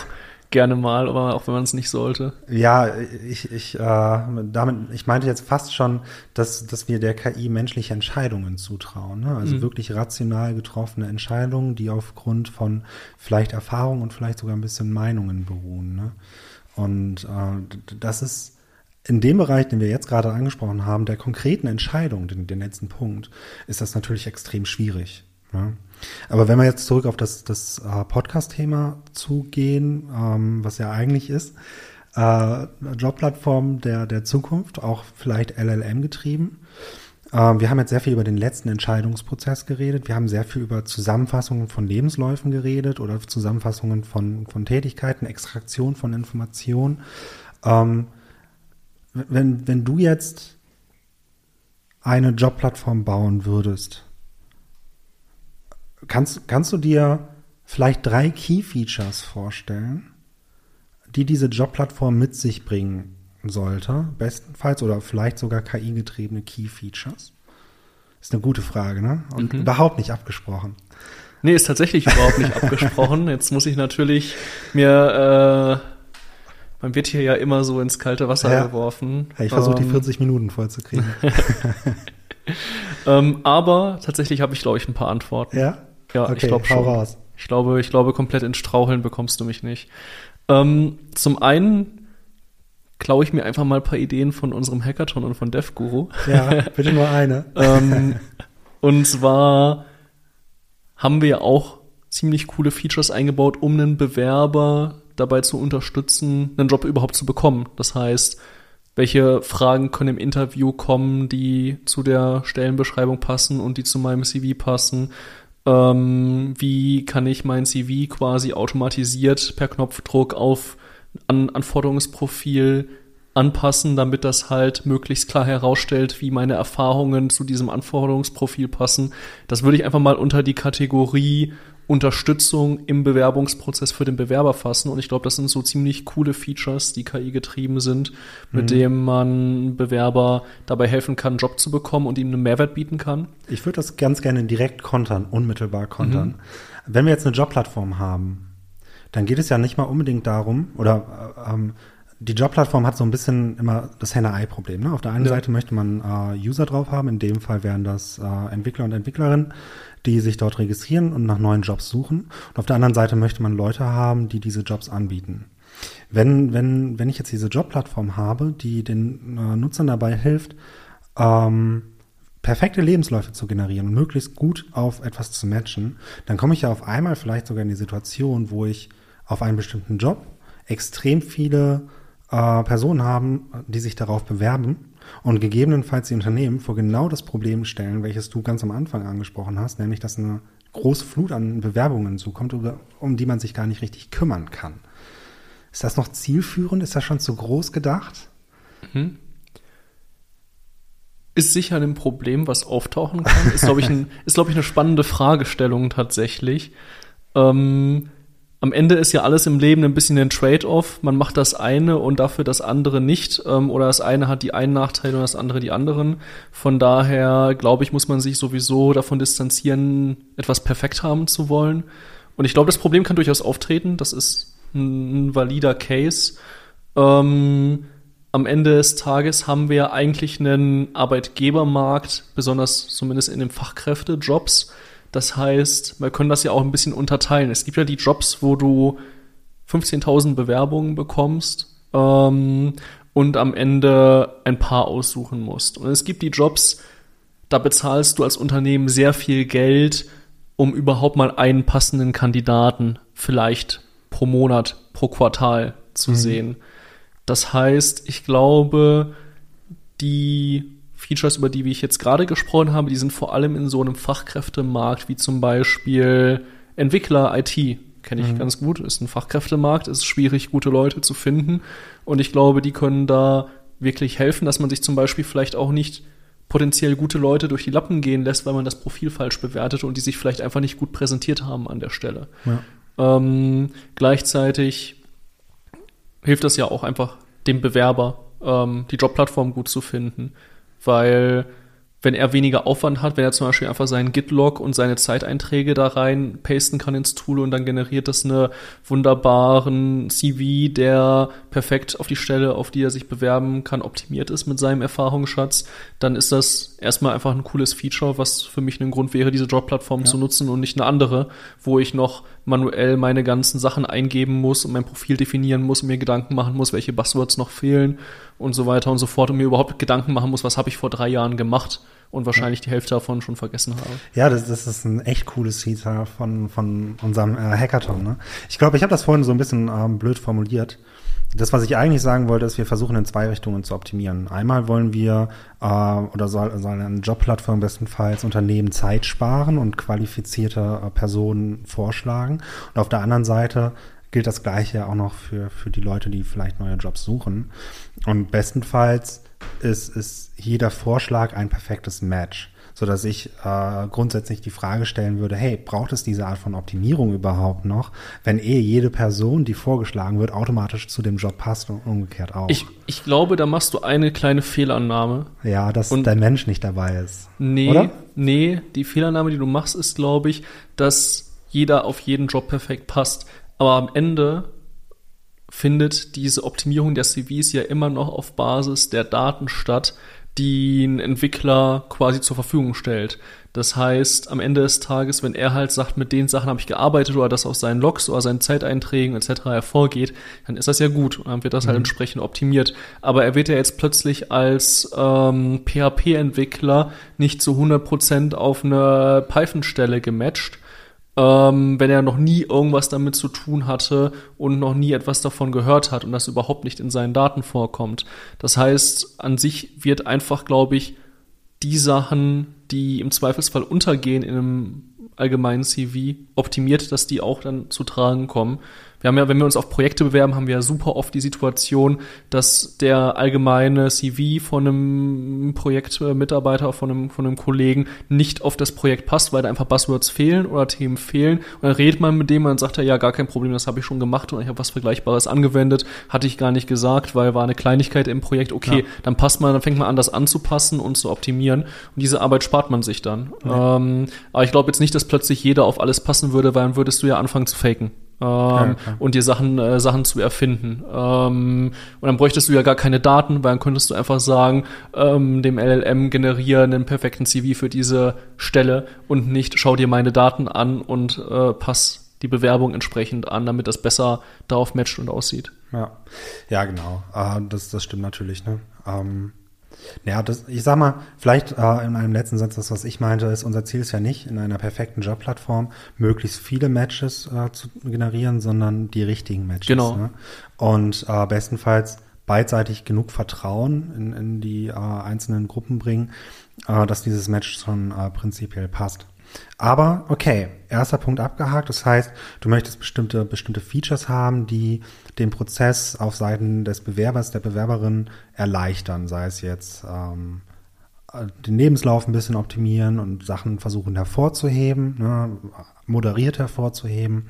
gerne mal, aber auch wenn man es nicht sollte. Ja, ich, ich, äh, damit, ich meinte jetzt fast schon, dass, dass wir der KI menschliche Entscheidungen zutrauen. Ne? Also mhm. wirklich rational getroffene Entscheidungen, die aufgrund von vielleicht Erfahrung und vielleicht sogar ein bisschen Meinungen beruhen. Ne? Und äh, das ist in dem Bereich, den wir jetzt gerade angesprochen haben, der konkreten Entscheidung, den, den letzten Punkt, ist das natürlich extrem schwierig. Ne? Aber wenn wir jetzt zurück auf das, das äh, Podcast-Thema zugehen, ähm, was ja eigentlich ist, äh, Jobplattform der, der Zukunft, auch vielleicht LLM getrieben. Ähm, wir haben jetzt sehr viel über den letzten Entscheidungsprozess geredet. Wir haben sehr viel über Zusammenfassungen von Lebensläufen geredet oder Zusammenfassungen von, von Tätigkeiten, Extraktion von Informationen. Ähm, wenn, wenn du jetzt eine Jobplattform bauen würdest, kannst, kannst du dir vielleicht drei Key-Features vorstellen, die diese Jobplattform mit sich bringen sollte, bestenfalls oder vielleicht sogar KI-getriebene Key-Features? Ist eine gute Frage, ne? Und mhm. überhaupt nicht abgesprochen. Nee, ist tatsächlich überhaupt nicht (laughs) abgesprochen. Jetzt muss ich natürlich mir äh, man wird hier ja immer so ins kalte Wasser ja. geworfen. Ja, ich versuche ähm, die 40 Minuten vollzukriegen. (laughs) ähm, aber tatsächlich habe ich, glaube ich, ein paar Antworten. Ja? Ja, okay, ich glaube schon. Raus. Ich glaube, ich glaube, komplett in Straucheln bekommst du mich nicht. Ähm, zum einen klaue ich mir einfach mal ein paar Ideen von unserem Hackathon und von DevGuru. Ja, (laughs) bitte nur eine. ähm, und zwar haben wir ja auch ziemlich coole Features eingebaut, um einen Bewerber dabei zu unterstützen, einen Job überhaupt zu bekommen. Das heißt, welche Fragen können im Interview kommen, die zu der Stellenbeschreibung passen und die zu meinem CV passen? Ähm, wie kann ich mein CV quasi automatisiert per Knopfdruck auf ein Anforderungsprofil anpassen, damit das halt möglichst klar herausstellt, wie meine Erfahrungen zu diesem Anforderungsprofil passen. Das würde ich einfach mal unter die Kategorie Unterstützung im Bewerbungsprozess für den Bewerber fassen. Und ich glaube, das sind so ziemlich coole Features, die KI getrieben sind, mit mhm. dem man Bewerber dabei helfen kann, einen Job zu bekommen und ihm einen Mehrwert bieten kann. Ich würde das ganz gerne direkt kontern, unmittelbar kontern. Mhm. Wenn wir jetzt eine Jobplattform haben, dann geht es ja nicht mal unbedingt darum, oder äh, ähm, die Jobplattform hat so ein bisschen immer das Henne-Ei-Problem. Ne? Auf der einen ja. Seite möchte man äh, User drauf haben, in dem Fall wären das äh, Entwickler und Entwicklerinnen, die sich dort registrieren und nach neuen Jobs suchen. Und auf der anderen Seite möchte man Leute haben, die diese Jobs anbieten. Wenn, wenn, wenn ich jetzt diese Jobplattform habe, die den äh, Nutzern dabei hilft, ähm, perfekte Lebensläufe zu generieren und möglichst gut auf etwas zu matchen, dann komme ich ja auf einmal vielleicht sogar in die Situation, wo ich auf einen bestimmten Job extrem viele äh, Personen haben, die sich darauf bewerben und gegebenenfalls die Unternehmen vor genau das Problem stellen, welches du ganz am Anfang angesprochen hast, nämlich dass eine große Flut an Bewerbungen zukommt, um die man sich gar nicht richtig kümmern kann. Ist das noch zielführend? Ist das schon zu groß gedacht? Mhm. Ist sicher ein Problem, was auftauchen kann. Ist, glaube ich, ein, (laughs) ist, glaube ich, eine spannende Fragestellung tatsächlich. Ähm, am Ende ist ja alles im Leben ein bisschen ein Trade-off. Man macht das eine und dafür das andere nicht. Ähm, oder das eine hat die einen Nachteile und das andere die anderen. Von daher, glaube ich, muss man sich sowieso davon distanzieren, etwas perfekt haben zu wollen. Und ich glaube, das Problem kann durchaus auftreten. Das ist ein valider Case. Ähm, am Ende des Tages haben wir eigentlich einen Arbeitgebermarkt, besonders zumindest in den Fachkräftejobs. Das heißt, wir können das ja auch ein bisschen unterteilen. Es gibt ja die Jobs, wo du 15.000 Bewerbungen bekommst ähm, und am Ende ein paar aussuchen musst. Und es gibt die Jobs, da bezahlst du als Unternehmen sehr viel Geld, um überhaupt mal einen passenden Kandidaten vielleicht pro Monat, pro Quartal zu mhm. sehen. Das heißt, ich glaube, die Features, über die ich jetzt gerade gesprochen habe, die sind vor allem in so einem Fachkräftemarkt wie zum Beispiel Entwickler IT. Kenne ich mhm. ganz gut, ist ein Fachkräftemarkt, ist schwierig, gute Leute zu finden. Und ich glaube, die können da wirklich helfen, dass man sich zum Beispiel vielleicht auch nicht potenziell gute Leute durch die Lappen gehen lässt, weil man das Profil falsch bewertet und die sich vielleicht einfach nicht gut präsentiert haben an der Stelle. Ja. Ähm, gleichzeitig hilft das ja auch einfach dem Bewerber, ähm, die Jobplattform gut zu finden, weil wenn er weniger Aufwand hat, wenn er zum Beispiel einfach seinen Git-Log und seine Zeiteinträge da rein pasten kann ins Tool und dann generiert das eine wunderbaren CV, der perfekt auf die Stelle, auf die er sich bewerben kann, optimiert ist mit seinem Erfahrungsschatz, dann ist das erstmal einfach ein cooles Feature, was für mich ein Grund wäre, diese Jobplattform ja. zu nutzen und nicht eine andere, wo ich noch manuell meine ganzen Sachen eingeben muss und mein Profil definieren muss mir Gedanken machen muss, welche Buzzwords noch fehlen und so weiter und so fort und mir überhaupt Gedanken machen muss, was habe ich vor drei Jahren gemacht und wahrscheinlich die Hälfte davon schon vergessen habe. Ja, das, das ist ein echt cooles Feature von, von unserem äh, Hackathon. Ne? Ich glaube, ich habe das vorhin so ein bisschen ähm, blöd formuliert. Das, was ich eigentlich sagen wollte, ist, wir versuchen in zwei Richtungen zu optimieren. Einmal wollen wir äh, oder soll, soll eine Jobplattform bestenfalls Unternehmen Zeit sparen und qualifizierte äh, Personen vorschlagen. Und auf der anderen Seite gilt das Gleiche auch noch für, für die Leute, die vielleicht neue Jobs suchen. Und bestenfalls ist, ist jeder Vorschlag ein perfektes Match so dass ich äh, grundsätzlich die Frage stellen würde, hey, braucht es diese Art von Optimierung überhaupt noch, wenn eh jede Person, die vorgeschlagen wird, automatisch zu dem Job passt und umgekehrt auch? Ich, ich glaube, da machst du eine kleine Fehlannahme. Ja, dass und der Mensch nicht dabei ist. Nee, oder? nee, die Fehlannahme, die du machst, ist, glaube ich, dass jeder auf jeden Job perfekt passt. Aber am Ende findet diese Optimierung der CVs ja immer noch auf Basis der Daten statt, die ein Entwickler quasi zur Verfügung stellt. Das heißt, am Ende des Tages, wenn er halt sagt, mit den Sachen habe ich gearbeitet oder das aus seinen Logs oder seinen Zeiteinträgen etc. hervorgeht, dann ist das ja gut und dann wird das halt mhm. halt entsprechend optimiert. Aber er wird ja jetzt plötzlich als ähm, PHP-Entwickler nicht zu 100% auf eine Python-Stelle gematcht, ähm, wenn er noch nie irgendwas damit zu tun hatte und noch nie etwas davon gehört hat und das überhaupt nicht in seinen Daten vorkommt. Das heißt, an sich wird einfach, glaube ich, die Sachen, die im Zweifelsfall untergehen in einem allgemeinen CV, optimiert, dass die auch dann zu tragen kommen. Wir haben ja, wenn wir uns auf Projekte bewerben, haben wir ja super oft die Situation, dass der allgemeine CV von einem Projektmitarbeiter, von einem, von einem Kollegen nicht auf das Projekt passt, weil da einfach Buzzwords fehlen oder Themen fehlen. Und dann redet man mit dem und dann sagt er, ja, gar kein Problem, das habe ich schon gemacht und ich habe was Vergleichbares angewendet, hatte ich gar nicht gesagt, weil war eine Kleinigkeit im Projekt. Okay, ja. dann passt man, dann fängt man an, das anzupassen und zu optimieren. Und diese Arbeit spart man sich dann. Ja. Ähm, aber ich glaube jetzt nicht, dass plötzlich jeder auf alles passen würde, weil dann würdest du ja anfangen zu faken ähm, ja, und dir Sachen, äh, Sachen zu erfinden. Ähm, und dann bräuchtest du ja gar keine Daten, weil dann könntest du einfach sagen, ähm, dem LLM generiere einen perfekten CV für diese Stelle und nicht schau dir meine Daten an und äh, pass die Bewerbung entsprechend an, damit das besser darauf matcht und aussieht. Ja, ja genau. Uh, das, das stimmt natürlich. Ne? Ähm ja, das, ich sag mal, vielleicht äh, in einem letzten Satz, das, was ich meinte, ist, unser Ziel ist ja nicht, in einer perfekten Jobplattform möglichst viele Matches äh, zu generieren, sondern die richtigen Matches. Genau. Ne? Und äh, bestenfalls beidseitig genug Vertrauen in, in die äh, einzelnen Gruppen bringen, äh, dass dieses Match schon äh, prinzipiell passt. Aber okay, erster Punkt abgehakt. Das heißt, du möchtest bestimmte, bestimmte Features haben, die den Prozess auf Seiten des Bewerbers, der Bewerberin erleichtern, sei es jetzt ähm, den Lebenslauf ein bisschen optimieren und Sachen versuchen hervorzuheben, ne, moderiert hervorzuheben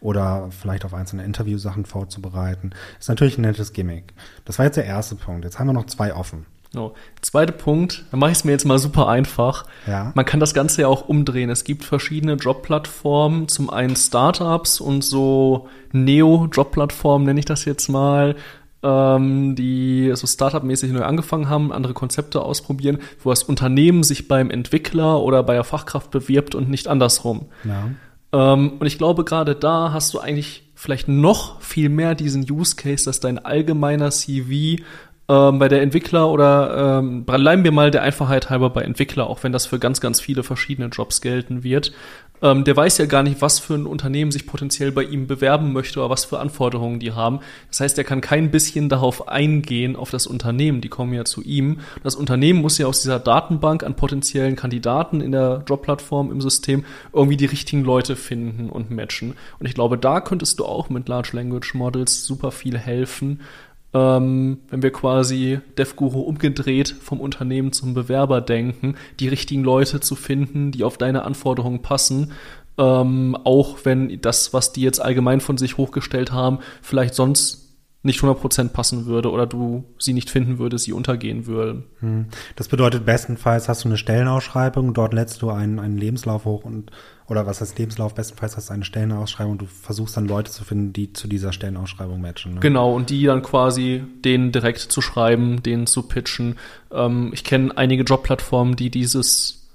oder vielleicht auf einzelne Interviewsachen vorzubereiten. Ist natürlich ein nettes Gimmick. Das war jetzt der erste Punkt. Jetzt haben wir noch zwei offen. No. Zweiter Punkt, da mache ich es mir jetzt mal super einfach. Ja. Man kann das Ganze ja auch umdrehen. Es gibt verschiedene Jobplattformen, zum einen Startups und so Neo-Jobplattformen nenne ich das jetzt mal, ähm, die so Startup-mäßig neu angefangen haben, andere Konzepte ausprobieren, wo das Unternehmen sich beim Entwickler oder bei der Fachkraft bewirbt und nicht andersrum. Ja. Ähm, und ich glaube, gerade da hast du eigentlich vielleicht noch viel mehr diesen Use Case, dass dein allgemeiner CV ähm, bei der Entwickler oder ähm, bleiben wir mal der Einfachheit halber bei Entwickler, auch wenn das für ganz, ganz viele verschiedene Jobs gelten wird. Ähm, der weiß ja gar nicht, was für ein Unternehmen sich potenziell bei ihm bewerben möchte oder was für Anforderungen die haben. Das heißt, er kann kein bisschen darauf eingehen, auf das Unternehmen. Die kommen ja zu ihm. Das Unternehmen muss ja aus dieser Datenbank an potenziellen Kandidaten in der Jobplattform im System irgendwie die richtigen Leute finden und matchen. Und ich glaube, da könntest du auch mit Large Language Models super viel helfen, ähm, wenn wir quasi DevGuru umgedreht vom Unternehmen zum Bewerber denken, die richtigen Leute zu finden, die auf deine Anforderungen passen, ähm, auch wenn das, was die jetzt allgemein von sich hochgestellt haben, vielleicht sonst nicht 100% passen würde oder du sie nicht finden würdest, sie untergehen würden. Hm. Das bedeutet, bestenfalls hast du eine Stellenausschreibung, dort lädst du einen, einen Lebenslauf hoch und oder was heißt Lebenslauf, bestenfalls hast du eine Stellenausschreibung und du versuchst dann Leute zu finden, die zu dieser Stellenausschreibung matchen. Ne? Genau, und die dann quasi denen direkt zu schreiben, denen zu pitchen. Ähm, ich kenne einige Jobplattformen, die dieses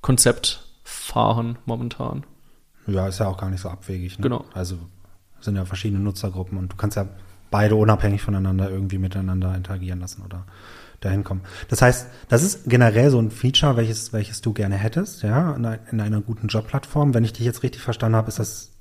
Konzept fahren momentan. Ja, ist ja auch gar nicht so abwegig. Ne? Genau. Also sind ja verschiedene Nutzergruppen und du kannst ja beide unabhängig voneinander irgendwie miteinander interagieren lassen oder dahin kommen. Das heißt, das ist generell so ein Feature, welches, welches du gerne hättest, ja, in, in einer guten Jobplattform. Wenn ich dich jetzt richtig verstanden habe, ist das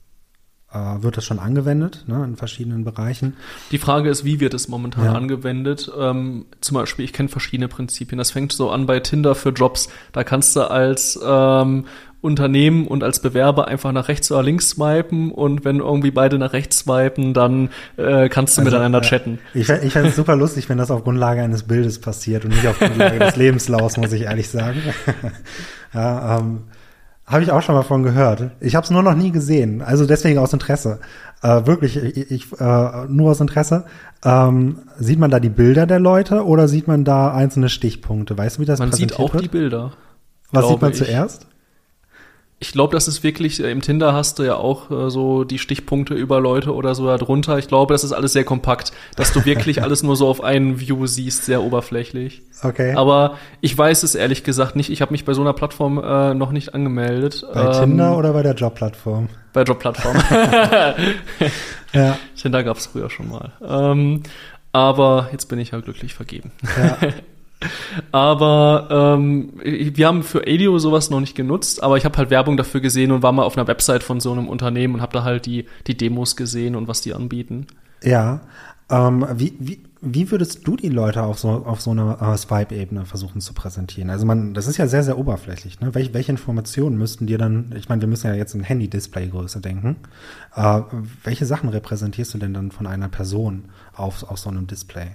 äh, wird das schon angewendet ne, in verschiedenen Bereichen. Die Frage ist, wie wird es momentan ja. angewendet? Ähm, zum Beispiel, ich kenne verschiedene Prinzipien. Das fängt so an bei Tinder für Jobs. Da kannst du als ähm, Unternehmen und als Bewerber einfach nach rechts oder links swipen und wenn irgendwie beide nach rechts swipen, dann äh, kannst du also, miteinander chatten. Ich, ich fände es super lustig, wenn das auf Grundlage eines Bildes passiert und nicht auf Grundlage des Lebenslaufs, muss ich ehrlich sagen. (laughs) ja, ähm, habe ich auch schon mal von gehört. Ich habe es nur noch nie gesehen, also deswegen aus Interesse. Äh, wirklich, ich, ich äh, nur aus Interesse. Ähm, sieht man da die Bilder der Leute oder sieht man da einzelne Stichpunkte? Weißt du, wie das Man sieht auch wird? die Bilder. Was sieht man ich. zuerst? Ich glaube, das ist wirklich, äh, im Tinder hast du ja auch äh, so die Stichpunkte über Leute oder so darunter. Ich glaube, das ist alles sehr kompakt, dass du wirklich (laughs) alles nur so auf einen View siehst, sehr oberflächlich. Okay. Aber ich weiß es ehrlich gesagt nicht. Ich habe mich bei so einer Plattform äh, noch nicht angemeldet. Bei ähm, Tinder oder bei der Jobplattform? Bei Jobplattform. (laughs) ja. Tinder gab es früher schon mal. Ähm, aber jetzt bin ich ja glücklich vergeben. Ja. (laughs) Aber ähm, wir haben für ADIO sowas noch nicht genutzt, aber ich habe halt Werbung dafür gesehen und war mal auf einer Website von so einem Unternehmen und habe da halt die, die Demos gesehen und was die anbieten. Ja. Ähm, wie, wie, wie würdest du die Leute auf so, auf so einer äh, Swipe-Ebene versuchen zu präsentieren? Also man, das ist ja sehr, sehr oberflächlich. Ne? Welche, welche Informationen müssten dir dann, ich meine, wir müssen ja jetzt in Handy-Display-Größe denken. Äh, welche Sachen repräsentierst du denn dann von einer Person auf, auf so einem Display?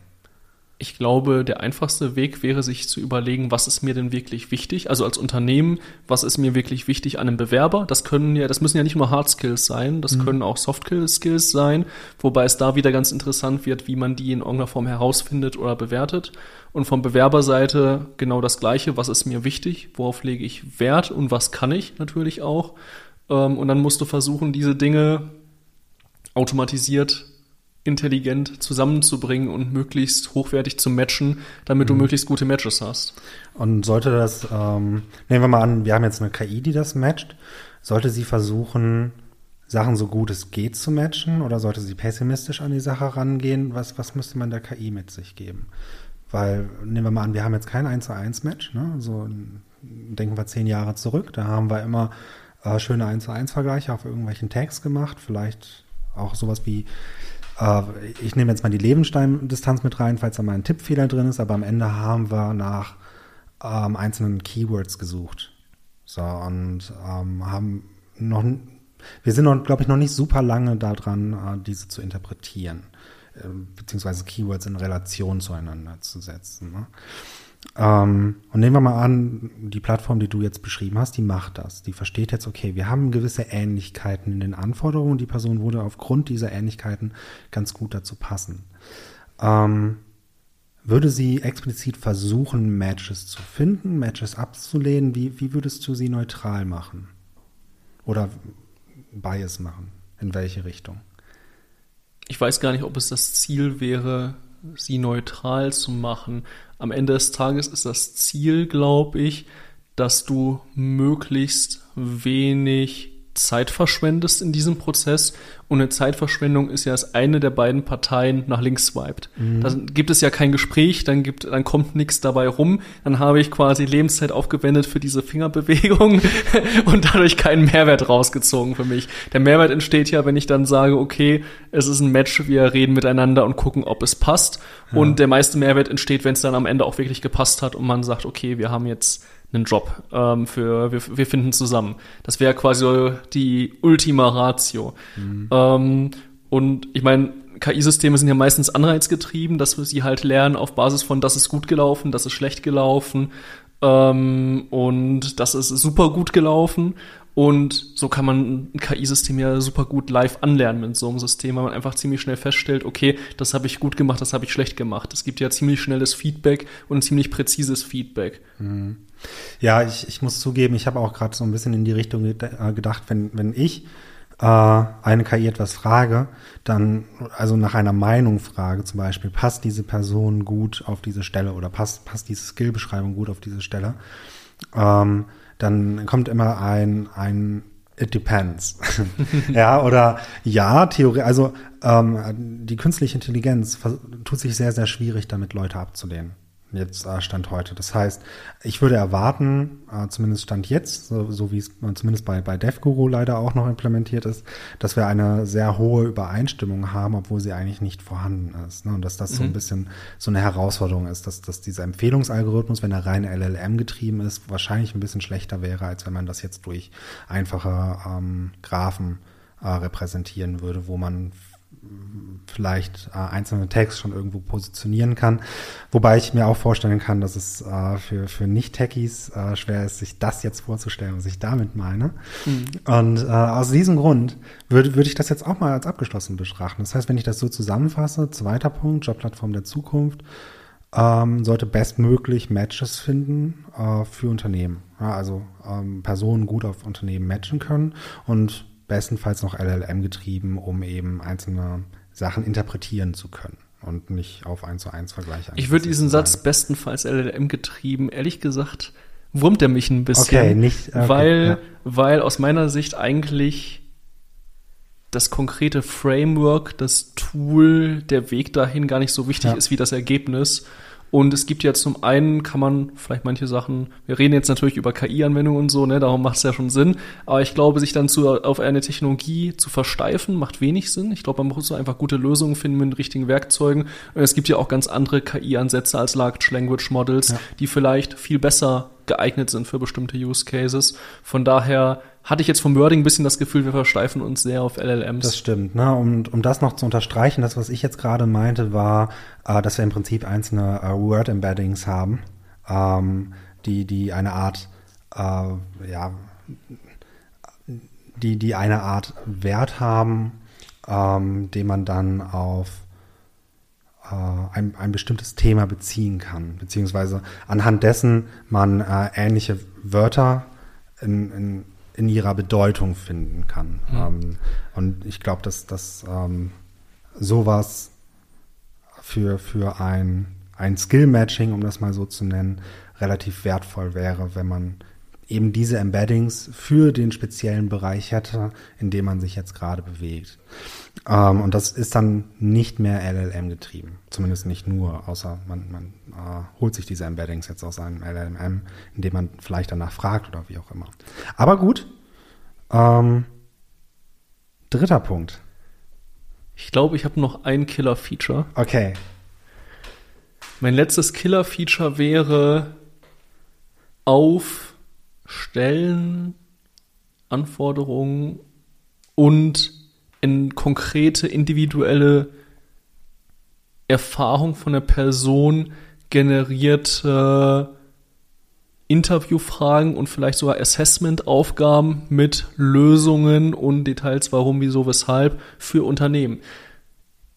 Ich glaube, der einfachste Weg wäre, sich zu überlegen, was ist mir denn wirklich wichtig? Also als Unternehmen, was ist mir wirklich wichtig an einem Bewerber? Das können ja, das müssen ja nicht nur Hard Skills sein, das mhm. können auch Soft Skills sein, wobei es da wieder ganz interessant wird, wie man die in irgendeiner Form herausfindet oder bewertet. Und von Bewerberseite genau das Gleiche, was ist mir wichtig, worauf lege ich Wert und was kann ich natürlich auch. Ähm, und dann musst du versuchen, diese Dinge automatisiert intelligent zusammenzubringen und möglichst hochwertig zu matchen, damit mhm. du möglichst gute Matches hast. Und sollte das, ähm, nehmen wir mal an, wir haben jetzt eine KI, die das matcht, sollte sie versuchen, Sachen so gut es geht zu matchen oder sollte sie pessimistisch an die Sache rangehen? Was, was müsste man der KI mit sich geben? Weil, nehmen wir mal an, wir haben jetzt kein 1 zu 1 Match, ne? So denken wir zehn Jahre zurück, da haben wir immer äh, schöne 1 zu 1 Vergleiche auf irgendwelchen Tags gemacht, vielleicht auch sowas wie ich nehme jetzt mal die Lebenstein-Distanz mit rein, falls da mal ein Tippfehler drin ist, aber am Ende haben wir nach ähm, einzelnen Keywords gesucht. So, und ähm, haben noch, wir sind noch, glaube ich, noch nicht super lange daran, äh, diese zu interpretieren, äh, beziehungsweise Keywords in Relation zueinander zu setzen. Ne? Ähm, und nehmen wir mal an, die Plattform, die du jetzt beschrieben hast, die macht das. Die versteht jetzt, okay, wir haben gewisse Ähnlichkeiten in den Anforderungen. Die Person würde aufgrund dieser Ähnlichkeiten ganz gut dazu passen. Ähm, würde sie explizit versuchen, Matches zu finden, Matches abzulehnen? Wie, wie würdest du sie neutral machen? Oder Bias machen? In welche Richtung? Ich weiß gar nicht, ob es das Ziel wäre, sie neutral zu machen. Am Ende des Tages ist das Ziel, glaube ich, dass du möglichst wenig Zeit verschwendest in diesem Prozess. Und eine Zeitverschwendung ist ja, dass eine der beiden Parteien nach links swiped. Mhm. Da gibt es ja kein Gespräch, dann gibt, dann kommt nichts dabei rum. Dann habe ich quasi Lebenszeit aufgewendet für diese Fingerbewegung (laughs) und dadurch keinen Mehrwert rausgezogen für mich. Der Mehrwert entsteht ja, wenn ich dann sage, okay, es ist ein Match, wir reden miteinander und gucken, ob es passt. Ja. Und der meiste Mehrwert entsteht, wenn es dann am Ende auch wirklich gepasst hat und man sagt, okay, wir haben jetzt einen Job ähm, für wir, wir finden zusammen. Das wäre quasi die Ultima Ratio. Mhm. Ähm, und ich meine, KI-Systeme sind ja meistens anreizgetrieben, dass wir sie halt lernen auf Basis von, das ist gut gelaufen, das ist schlecht gelaufen ähm, und das ist super gut gelaufen. Und so kann man ein KI-System ja super gut live anlernen mit so einem System, weil man einfach ziemlich schnell feststellt, okay, das habe ich gut gemacht, das habe ich schlecht gemacht. Es gibt ja ziemlich schnelles Feedback und ziemlich präzises Feedback. Mhm. Ja, ich, ich muss zugeben, ich habe auch gerade so ein bisschen in die Richtung äh, gedacht, wenn, wenn ich äh, eine KI etwas frage, dann, also nach einer Meinung frage, zum Beispiel, passt diese Person gut auf diese Stelle oder passt, passt diese Skillbeschreibung gut auf diese Stelle, ähm, dann kommt immer ein, ein It depends. (laughs) ja, oder ja, Theorie, also ähm, die künstliche Intelligenz tut sich sehr, sehr schwierig, damit Leute abzulehnen jetzt äh, Stand heute. Das heißt, ich würde erwarten, äh, zumindest Stand jetzt, so, so wie es zumindest bei, bei DevGuru leider auch noch implementiert ist, dass wir eine sehr hohe Übereinstimmung haben, obwohl sie eigentlich nicht vorhanden ist. Ne? Und dass das mhm. so ein mhm. bisschen so eine Herausforderung ist, dass, dass dieser Empfehlungsalgorithmus, wenn er rein LLM getrieben ist, wahrscheinlich ein bisschen schlechter wäre, als wenn man das jetzt durch einfache ähm, Graphen äh, repräsentieren würde, wo man vielleicht äh, einzelne Tags schon irgendwo positionieren kann. Wobei ich mir auch vorstellen kann, dass es äh, für, für Nicht-Techies äh, schwer ist, sich das jetzt vorzustellen, was ich damit meine. Mhm. Und äh, aus diesem Grund würde würde ich das jetzt auch mal als abgeschlossen betrachten. Das heißt, wenn ich das so zusammenfasse, zweiter Punkt, Jobplattform der Zukunft, ähm, sollte bestmöglich Matches finden äh, für Unternehmen. Ja, also ähm, Personen gut auf Unternehmen matchen können und bestenfalls noch LLM getrieben, um eben einzelne Sachen interpretieren zu können und nicht auf eins zu eins Vergleiche. Ich würde diesen Satz bestenfalls LLM getrieben, ehrlich gesagt, wurmt er mich ein bisschen. Okay, nicht, okay, weil, ja. weil aus meiner Sicht eigentlich das konkrete Framework, das Tool, der Weg dahin gar nicht so wichtig ja. ist wie das Ergebnis. Und es gibt ja zum einen, kann man vielleicht manche Sachen, wir reden jetzt natürlich über KI-Anwendungen und so, ne, darum macht es ja schon Sinn. Aber ich glaube, sich dann zu, auf eine Technologie zu versteifen, macht wenig Sinn. Ich glaube, man muss einfach gute Lösungen finden mit den richtigen Werkzeugen. Und es gibt ja auch ganz andere KI-Ansätze als Large Language Models, ja. die vielleicht viel besser geeignet sind für bestimmte Use Cases. Von daher hatte ich jetzt vom Wording ein bisschen das Gefühl, wir versteifen uns sehr auf LLMs. Das stimmt. Ne? Und um das noch zu unterstreichen, das, was ich jetzt gerade meinte, war, äh, dass wir im Prinzip einzelne äh, Word-Embeddings haben, ähm, die, die eine Art, äh, ja, die, die eine Art Wert haben, ähm, den man dann auf äh, ein, ein bestimmtes Thema beziehen kann, beziehungsweise anhand dessen man äh, ähnliche Wörter in, in in ihrer Bedeutung finden kann. Mhm. Ähm, und ich glaube, dass, dass ähm, sowas für, für ein, ein Skill-Matching, um das mal so zu nennen, relativ wertvoll wäre, wenn man eben diese Embeddings für den speziellen Bereich hätte, in dem man sich jetzt gerade bewegt. Ähm, und das ist dann nicht mehr LLM getrieben. Zumindest nicht nur, außer man, man äh, holt sich diese Embeddings jetzt aus einem LLM, indem man vielleicht danach fragt oder wie auch immer. Aber gut. Ähm, dritter Punkt. Ich glaube, ich habe noch ein Killer-Feature. Okay. Mein letztes Killer-Feature wäre auf Stellen, Anforderungen und in konkrete individuelle Erfahrung von der Person generierte Interviewfragen und vielleicht sogar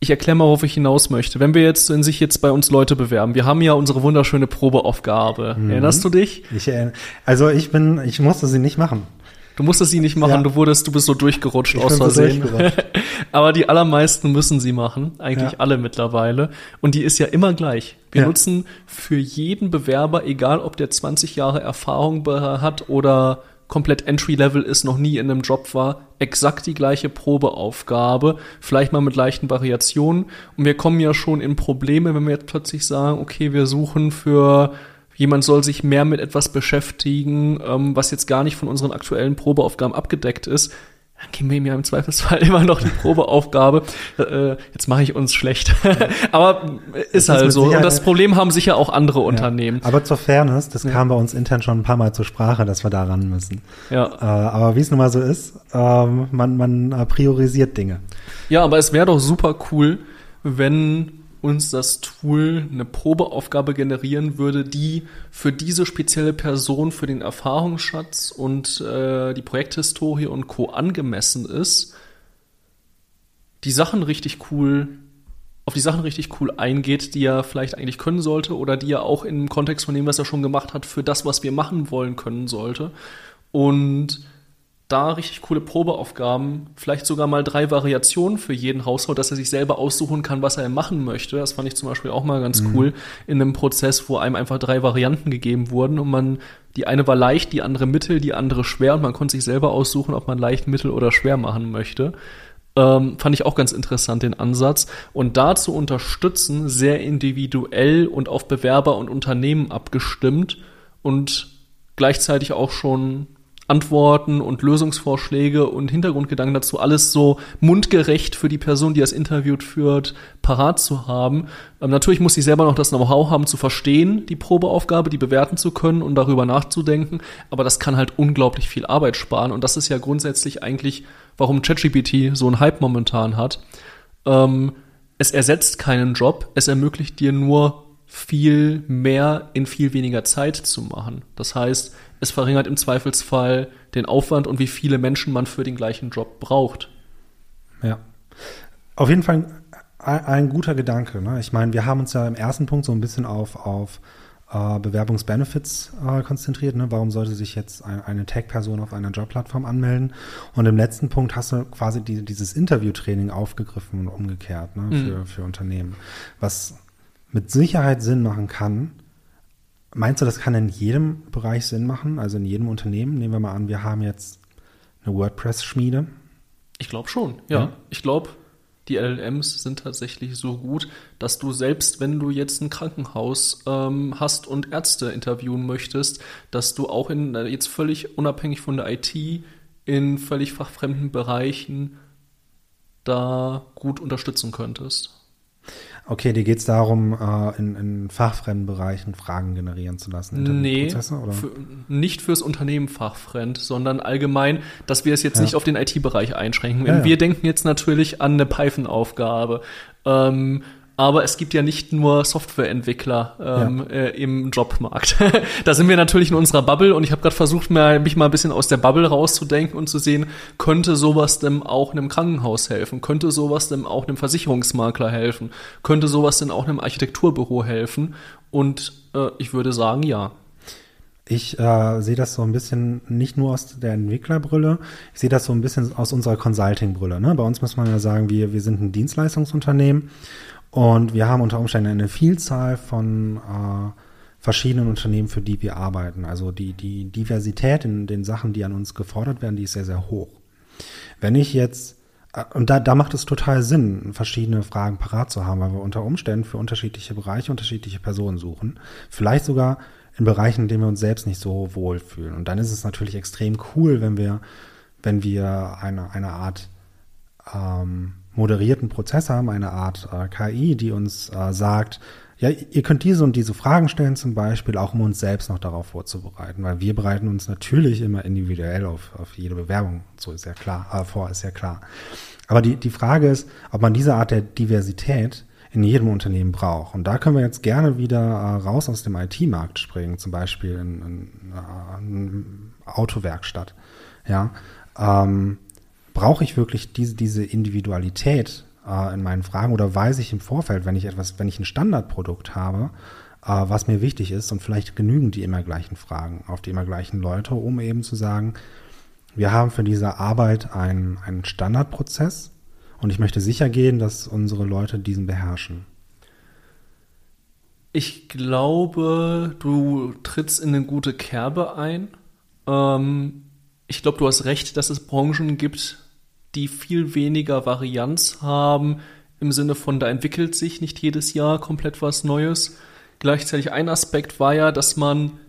ich erkläre mal, worauf ich hinaus möchte. Wenn wir jetzt, wenn sich jetzt bei uns Leute bewerben, wir haben ja unsere wunderschöne Probeaufgabe. Mhm. Erinnerst du dich? Ich, also ich bin, ich musste sie nicht machen. Du musstest sie nicht machen, ja. du wurdest, du bist so durchgerutscht ich aus Versehen. So (laughs) Aber die allermeisten müssen sie machen, eigentlich ja. alle mittlerweile. Und die ist ja immer gleich. Wir ja. nutzen für jeden Bewerber, egal ob der 20 Jahre Erfahrung hat oder komplett Entry-Level ist, noch nie in einem Job war, exakt die gleiche Probeaufgabe, vielleicht mal mit leichten Variationen. Und wir kommen ja schon in Probleme, wenn wir jetzt plötzlich sagen, okay, wir suchen für jemand soll sich mehr mit etwas beschäftigen, ähm, was jetzt gar nicht von unseren aktuellen Probeaufgaben abgedeckt ist dann geben wir ihm ja im Zweifelsfall (laughs) immer noch die Probeaufgabe. Äh, jetzt mache ich uns schlecht. (laughs) aber ist halt ist so. Und das Problem haben sicher auch andere ja. Unternehmen. Aber zur Fairness, das ja. kam bei uns intern schon ein paar Mal zur Sprache, dass wir da ran müssen. Ja. Äh, aber wie es nun mal so ist, äh, man, man priorisiert Dinge. Ja, aber es wäre doch super cool, wenn uns das Tool eine Probeaufgabe generieren würde, die für diese spezielle Person, für den Erfahrungsschatz und äh, die Projekthistorie und Co. angemessen ist, die Sachen richtig cool, auf die Sachen richtig cool eingeht, die er vielleicht eigentlich können sollte oder die er auch im Kontext von dem, was er schon gemacht hat, für das, was wir machen wollen, können sollte. Und da richtig coole Probeaufgaben, vielleicht sogar mal drei Variationen für jeden Haushalt, dass er sich selber aussuchen kann, was er machen möchte. Das fand ich zum Beispiel auch mal ganz mhm. cool in einem Prozess, wo einem einfach drei Varianten gegeben wurden und man, die eine war leicht, die andere mittel, die andere schwer und man konnte sich selber aussuchen, ob man leicht, mittel oder schwer machen möchte. Ähm, fand ich auch ganz interessant, den Ansatz. Und da zu unterstützen, sehr individuell und auf Bewerber und Unternehmen abgestimmt und gleichzeitig auch schon Antworten und Lösungsvorschläge und Hintergrundgedanken dazu alles so mundgerecht für die Person, die das Interview führt, parat zu haben. Ähm, natürlich muss sie selber noch das Know-how haben, zu verstehen, die Probeaufgabe, die bewerten zu können und darüber nachzudenken. Aber das kann halt unglaublich viel Arbeit sparen. Und das ist ja grundsätzlich eigentlich, warum ChatGPT so einen Hype momentan hat. Ähm, es ersetzt keinen Job, es ermöglicht dir nur viel mehr in viel weniger Zeit zu machen. Das heißt, es verringert im Zweifelsfall den Aufwand und wie viele Menschen man für den gleichen Job braucht. Ja. Auf jeden Fall ein, ein guter Gedanke. Ne? Ich meine, wir haben uns ja im ersten Punkt so ein bisschen auf, auf äh, Bewerbungsbenefits äh, konzentriert. Ne? Warum sollte sich jetzt ein, eine Tech-Person auf einer Jobplattform anmelden? Und im letzten Punkt hast du quasi die, dieses Interviewtraining aufgegriffen und umgekehrt ne? für, mhm. für Unternehmen. Was mit Sicherheit Sinn machen kann, Meinst du, das kann in jedem Bereich Sinn machen? Also in jedem Unternehmen? Nehmen wir mal an, wir haben jetzt eine WordPress-Schmiede. Ich glaube schon, ja. ja. Ich glaube, die LLMs sind tatsächlich so gut, dass du selbst, wenn du jetzt ein Krankenhaus ähm, hast und Ärzte interviewen möchtest, dass du auch in äh, jetzt völlig unabhängig von der IT in völlig fachfremden Bereichen da gut unterstützen könntest. Okay, dir geht es darum, äh, in, in fachfremden Bereichen Fragen generieren zu lassen. Nee, für, nicht fürs Unternehmen fachfremd, sondern allgemein, dass wir es jetzt ja. nicht auf den IT-Bereich einschränken. Ja, wir denken jetzt natürlich an eine Python-Aufgabe. Ähm, aber es gibt ja nicht nur Softwareentwickler ähm, ja. äh, im Jobmarkt. (laughs) da sind wir natürlich in unserer Bubble und ich habe gerade versucht, mir, mich mal ein bisschen aus der Bubble rauszudenken und zu sehen, könnte sowas denn auch einem Krankenhaus helfen? Könnte sowas denn auch einem Versicherungsmakler helfen? Könnte sowas denn auch einem Architekturbüro helfen? Und äh, ich würde sagen, ja. Ich äh, sehe das so ein bisschen nicht nur aus der Entwicklerbrille, ich sehe das so ein bisschen aus unserer Consulting-Brille. Ne? Bei uns muss man ja sagen, wir, wir sind ein Dienstleistungsunternehmen und wir haben unter Umständen eine Vielzahl von äh, verschiedenen Unternehmen, für die wir arbeiten. Also die, die Diversität in den Sachen, die an uns gefordert werden, die ist sehr, sehr hoch. Wenn ich jetzt, äh, und da, da macht es total Sinn, verschiedene Fragen parat zu haben, weil wir unter Umständen für unterschiedliche Bereiche unterschiedliche Personen suchen. Vielleicht sogar in Bereichen, in denen wir uns selbst nicht so wohlfühlen. Und dann ist es natürlich extrem cool, wenn wir, wenn wir eine, eine Art ähm, moderierten Prozess haben, eine Art äh, KI, die uns äh, sagt, ja, ihr könnt diese und diese Fragen stellen zum Beispiel, auch um uns selbst noch darauf vorzubereiten, weil wir bereiten uns natürlich immer individuell auf, auf jede Bewerbung, so ist ja klar, äh, vor, ist ja klar. Aber die, die Frage ist, ob man diese Art der Diversität in jedem Unternehmen braucht. Und da können wir jetzt gerne wieder äh, raus aus dem IT-Markt springen, zum Beispiel in, in, in äh, Autowerkstatt. Ja, ähm, brauche ich wirklich diese, diese Individualität äh, in meinen Fragen oder weiß ich im Vorfeld, wenn ich etwas, wenn ich ein Standardprodukt habe, äh, was mir wichtig ist und vielleicht genügen die immer gleichen Fragen auf die immer gleichen Leute, um eben zu sagen, wir haben für diese Arbeit einen, einen Standardprozess und ich möchte sicher gehen, dass unsere Leute diesen beherrschen. Ich glaube, du trittst in eine gute Kerbe ein. Ähm, ich glaube, du hast recht, dass es Branchen gibt, die viel weniger Varianz haben, im Sinne von, da entwickelt sich nicht jedes Jahr komplett was Neues. Gleichzeitig ein Aspekt war ja, dass man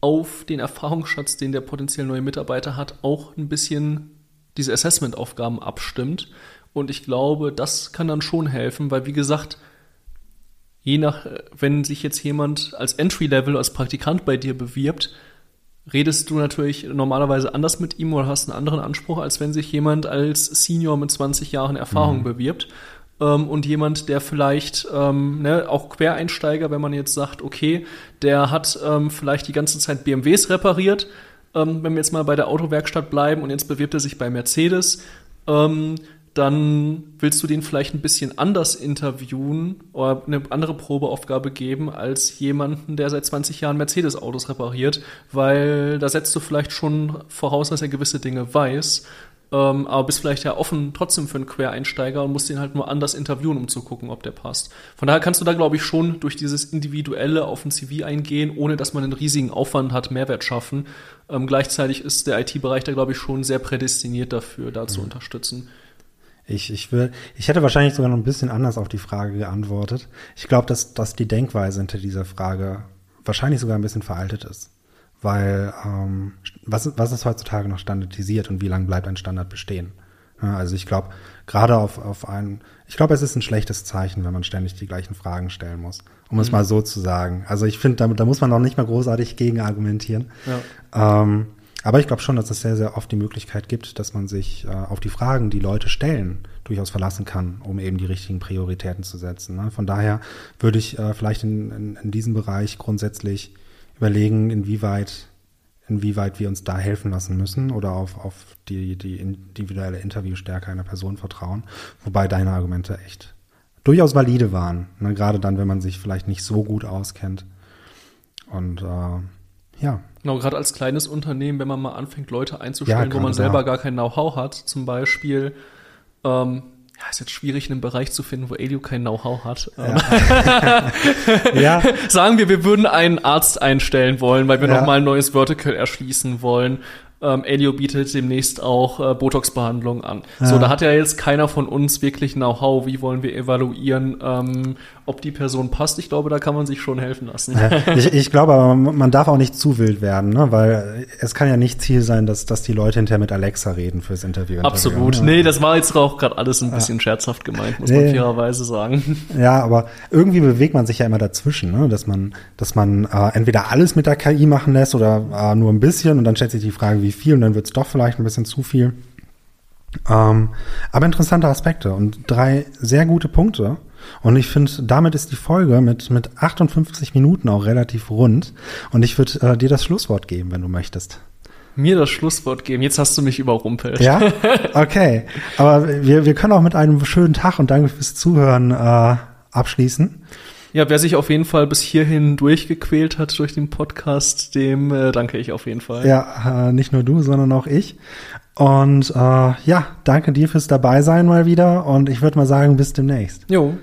auf den Erfahrungsschatz, den der potenziell neue Mitarbeiter hat, auch ein bisschen diese Assessment-Aufgaben abstimmt. Und ich glaube, das kann dann schon helfen, weil wie gesagt, je nach, wenn sich jetzt jemand als Entry-Level, als Praktikant bei dir bewirbt, redest du natürlich normalerweise anders mit ihm oder hast einen anderen Anspruch, als wenn sich jemand als Senior mit 20 Jahren Erfahrung mhm. bewirbt. Ähm, und jemand, der vielleicht ähm, ne, auch Quereinsteiger, wenn man jetzt sagt, okay, der hat ähm, vielleicht die ganze Zeit BMWs repariert, ähm, wenn wir jetzt mal bei der Autowerkstatt bleiben und jetzt bewirbt er sich bei Mercedes, ähm, dann willst du den vielleicht ein bisschen anders interviewen oder eine andere Probeaufgabe geben als jemanden, der seit 20 Jahren Mercedes-Autos repariert, weil da setzt du vielleicht schon voraus, dass er gewisse Dinge weiß, ähm, aber bist vielleicht ja offen trotzdem für einen Quereinsteiger und musst ihn halt nur anders interviewen, um zu gucken, ob der passt. Von daher kannst du da, glaube ich, schon durch dieses Individuelle auf ein CV eingehen, ohne dass man einen riesigen Aufwand hat, Mehrwert schaffen. Ähm, gleichzeitig ist der IT-Bereich da, glaube ich, schon sehr prädestiniert dafür, da zu mhm. unterstützen. Ich, ich, will, ich hätte wahrscheinlich sogar noch ein bisschen anders auf die Frage geantwortet. Ich glaube, dass, dass die Denkweise hinter dieser Frage wahrscheinlich sogar ein bisschen veraltet ist. Weil ähm, was, was ist heutzutage noch standardisiert und wie lange bleibt ein Standard bestehen? Ja, also ich glaube, gerade auf, auf ein, ich glaube, es ist ein schlechtes Zeichen, wenn man ständig die gleichen Fragen stellen muss, um mhm. es mal so zu sagen. Also ich finde, da, da muss man noch nicht mal großartig gegen argumentieren. Ja. Ähm, aber ich glaube schon, dass es sehr, sehr oft die Möglichkeit gibt, dass man sich äh, auf die Fragen, die Leute stellen, durchaus verlassen kann, um eben die richtigen Prioritäten zu setzen. Ne? Von daher würde ich äh, vielleicht in, in, in diesem Bereich grundsätzlich überlegen, inwieweit, inwieweit wir uns da helfen lassen müssen oder auf, auf die, die individuelle Interviewstärke einer Person vertrauen. Wobei deine Argumente echt durchaus valide waren. Ne? Gerade dann, wenn man sich vielleicht nicht so gut auskennt. Und äh, ja. Genau, gerade als kleines Unternehmen, wenn man mal anfängt, Leute einzustellen, ja, wo man selber gar kein Know-how hat, zum Beispiel, ähm, ja, ist jetzt schwierig, einen Bereich zu finden, wo Elio kein Know-how hat. Ja. (laughs) (laughs) ja. Sagen wir, wir würden einen Arzt einstellen wollen, weil wir ja. nochmal ein neues Vertical erschließen wollen ähm, Elio bietet demnächst auch äh, Botox-Behandlung an. Ja. So, da hat ja jetzt keiner von uns wirklich Know-how. Wie wollen wir evaluieren, ähm, ob die Person passt? Ich glaube, da kann man sich schon helfen lassen. Ja, ich, ich glaube aber, man darf auch nicht zu wild werden, ne? weil es kann ja nicht Ziel sein, dass, dass die Leute hinterher mit Alexa reden fürs Interview. Absolut. Ja. Nee, das war jetzt auch gerade alles ein bisschen scherzhaft gemeint, muss nee. man fairerweise sagen. Ja, aber irgendwie bewegt man sich ja immer dazwischen, ne? dass man, dass man äh, entweder alles mit der KI machen lässt oder äh, nur ein bisschen und dann stellt sich die Frage, wie viel und dann wird es doch vielleicht ein bisschen zu viel. Ähm, aber interessante Aspekte und drei sehr gute Punkte. Und ich finde, damit ist die Folge mit, mit 58 Minuten auch relativ rund. Und ich würde äh, dir das Schlusswort geben, wenn du möchtest. Mir das Schlusswort geben. Jetzt hast du mich überrumpelt. Ja? (laughs) Okay. Aber wir, wir können auch mit einem schönen Tag und danke fürs Zuhören äh, abschließen. Ja, wer sich auf jeden Fall bis hierhin durchgequält hat durch den Podcast, dem äh, danke ich auf jeden Fall. Ja, äh, nicht nur du, sondern auch ich. Und äh, ja, danke dir fürs Dabeisein mal wieder und ich würde mal sagen, bis demnächst. Jo,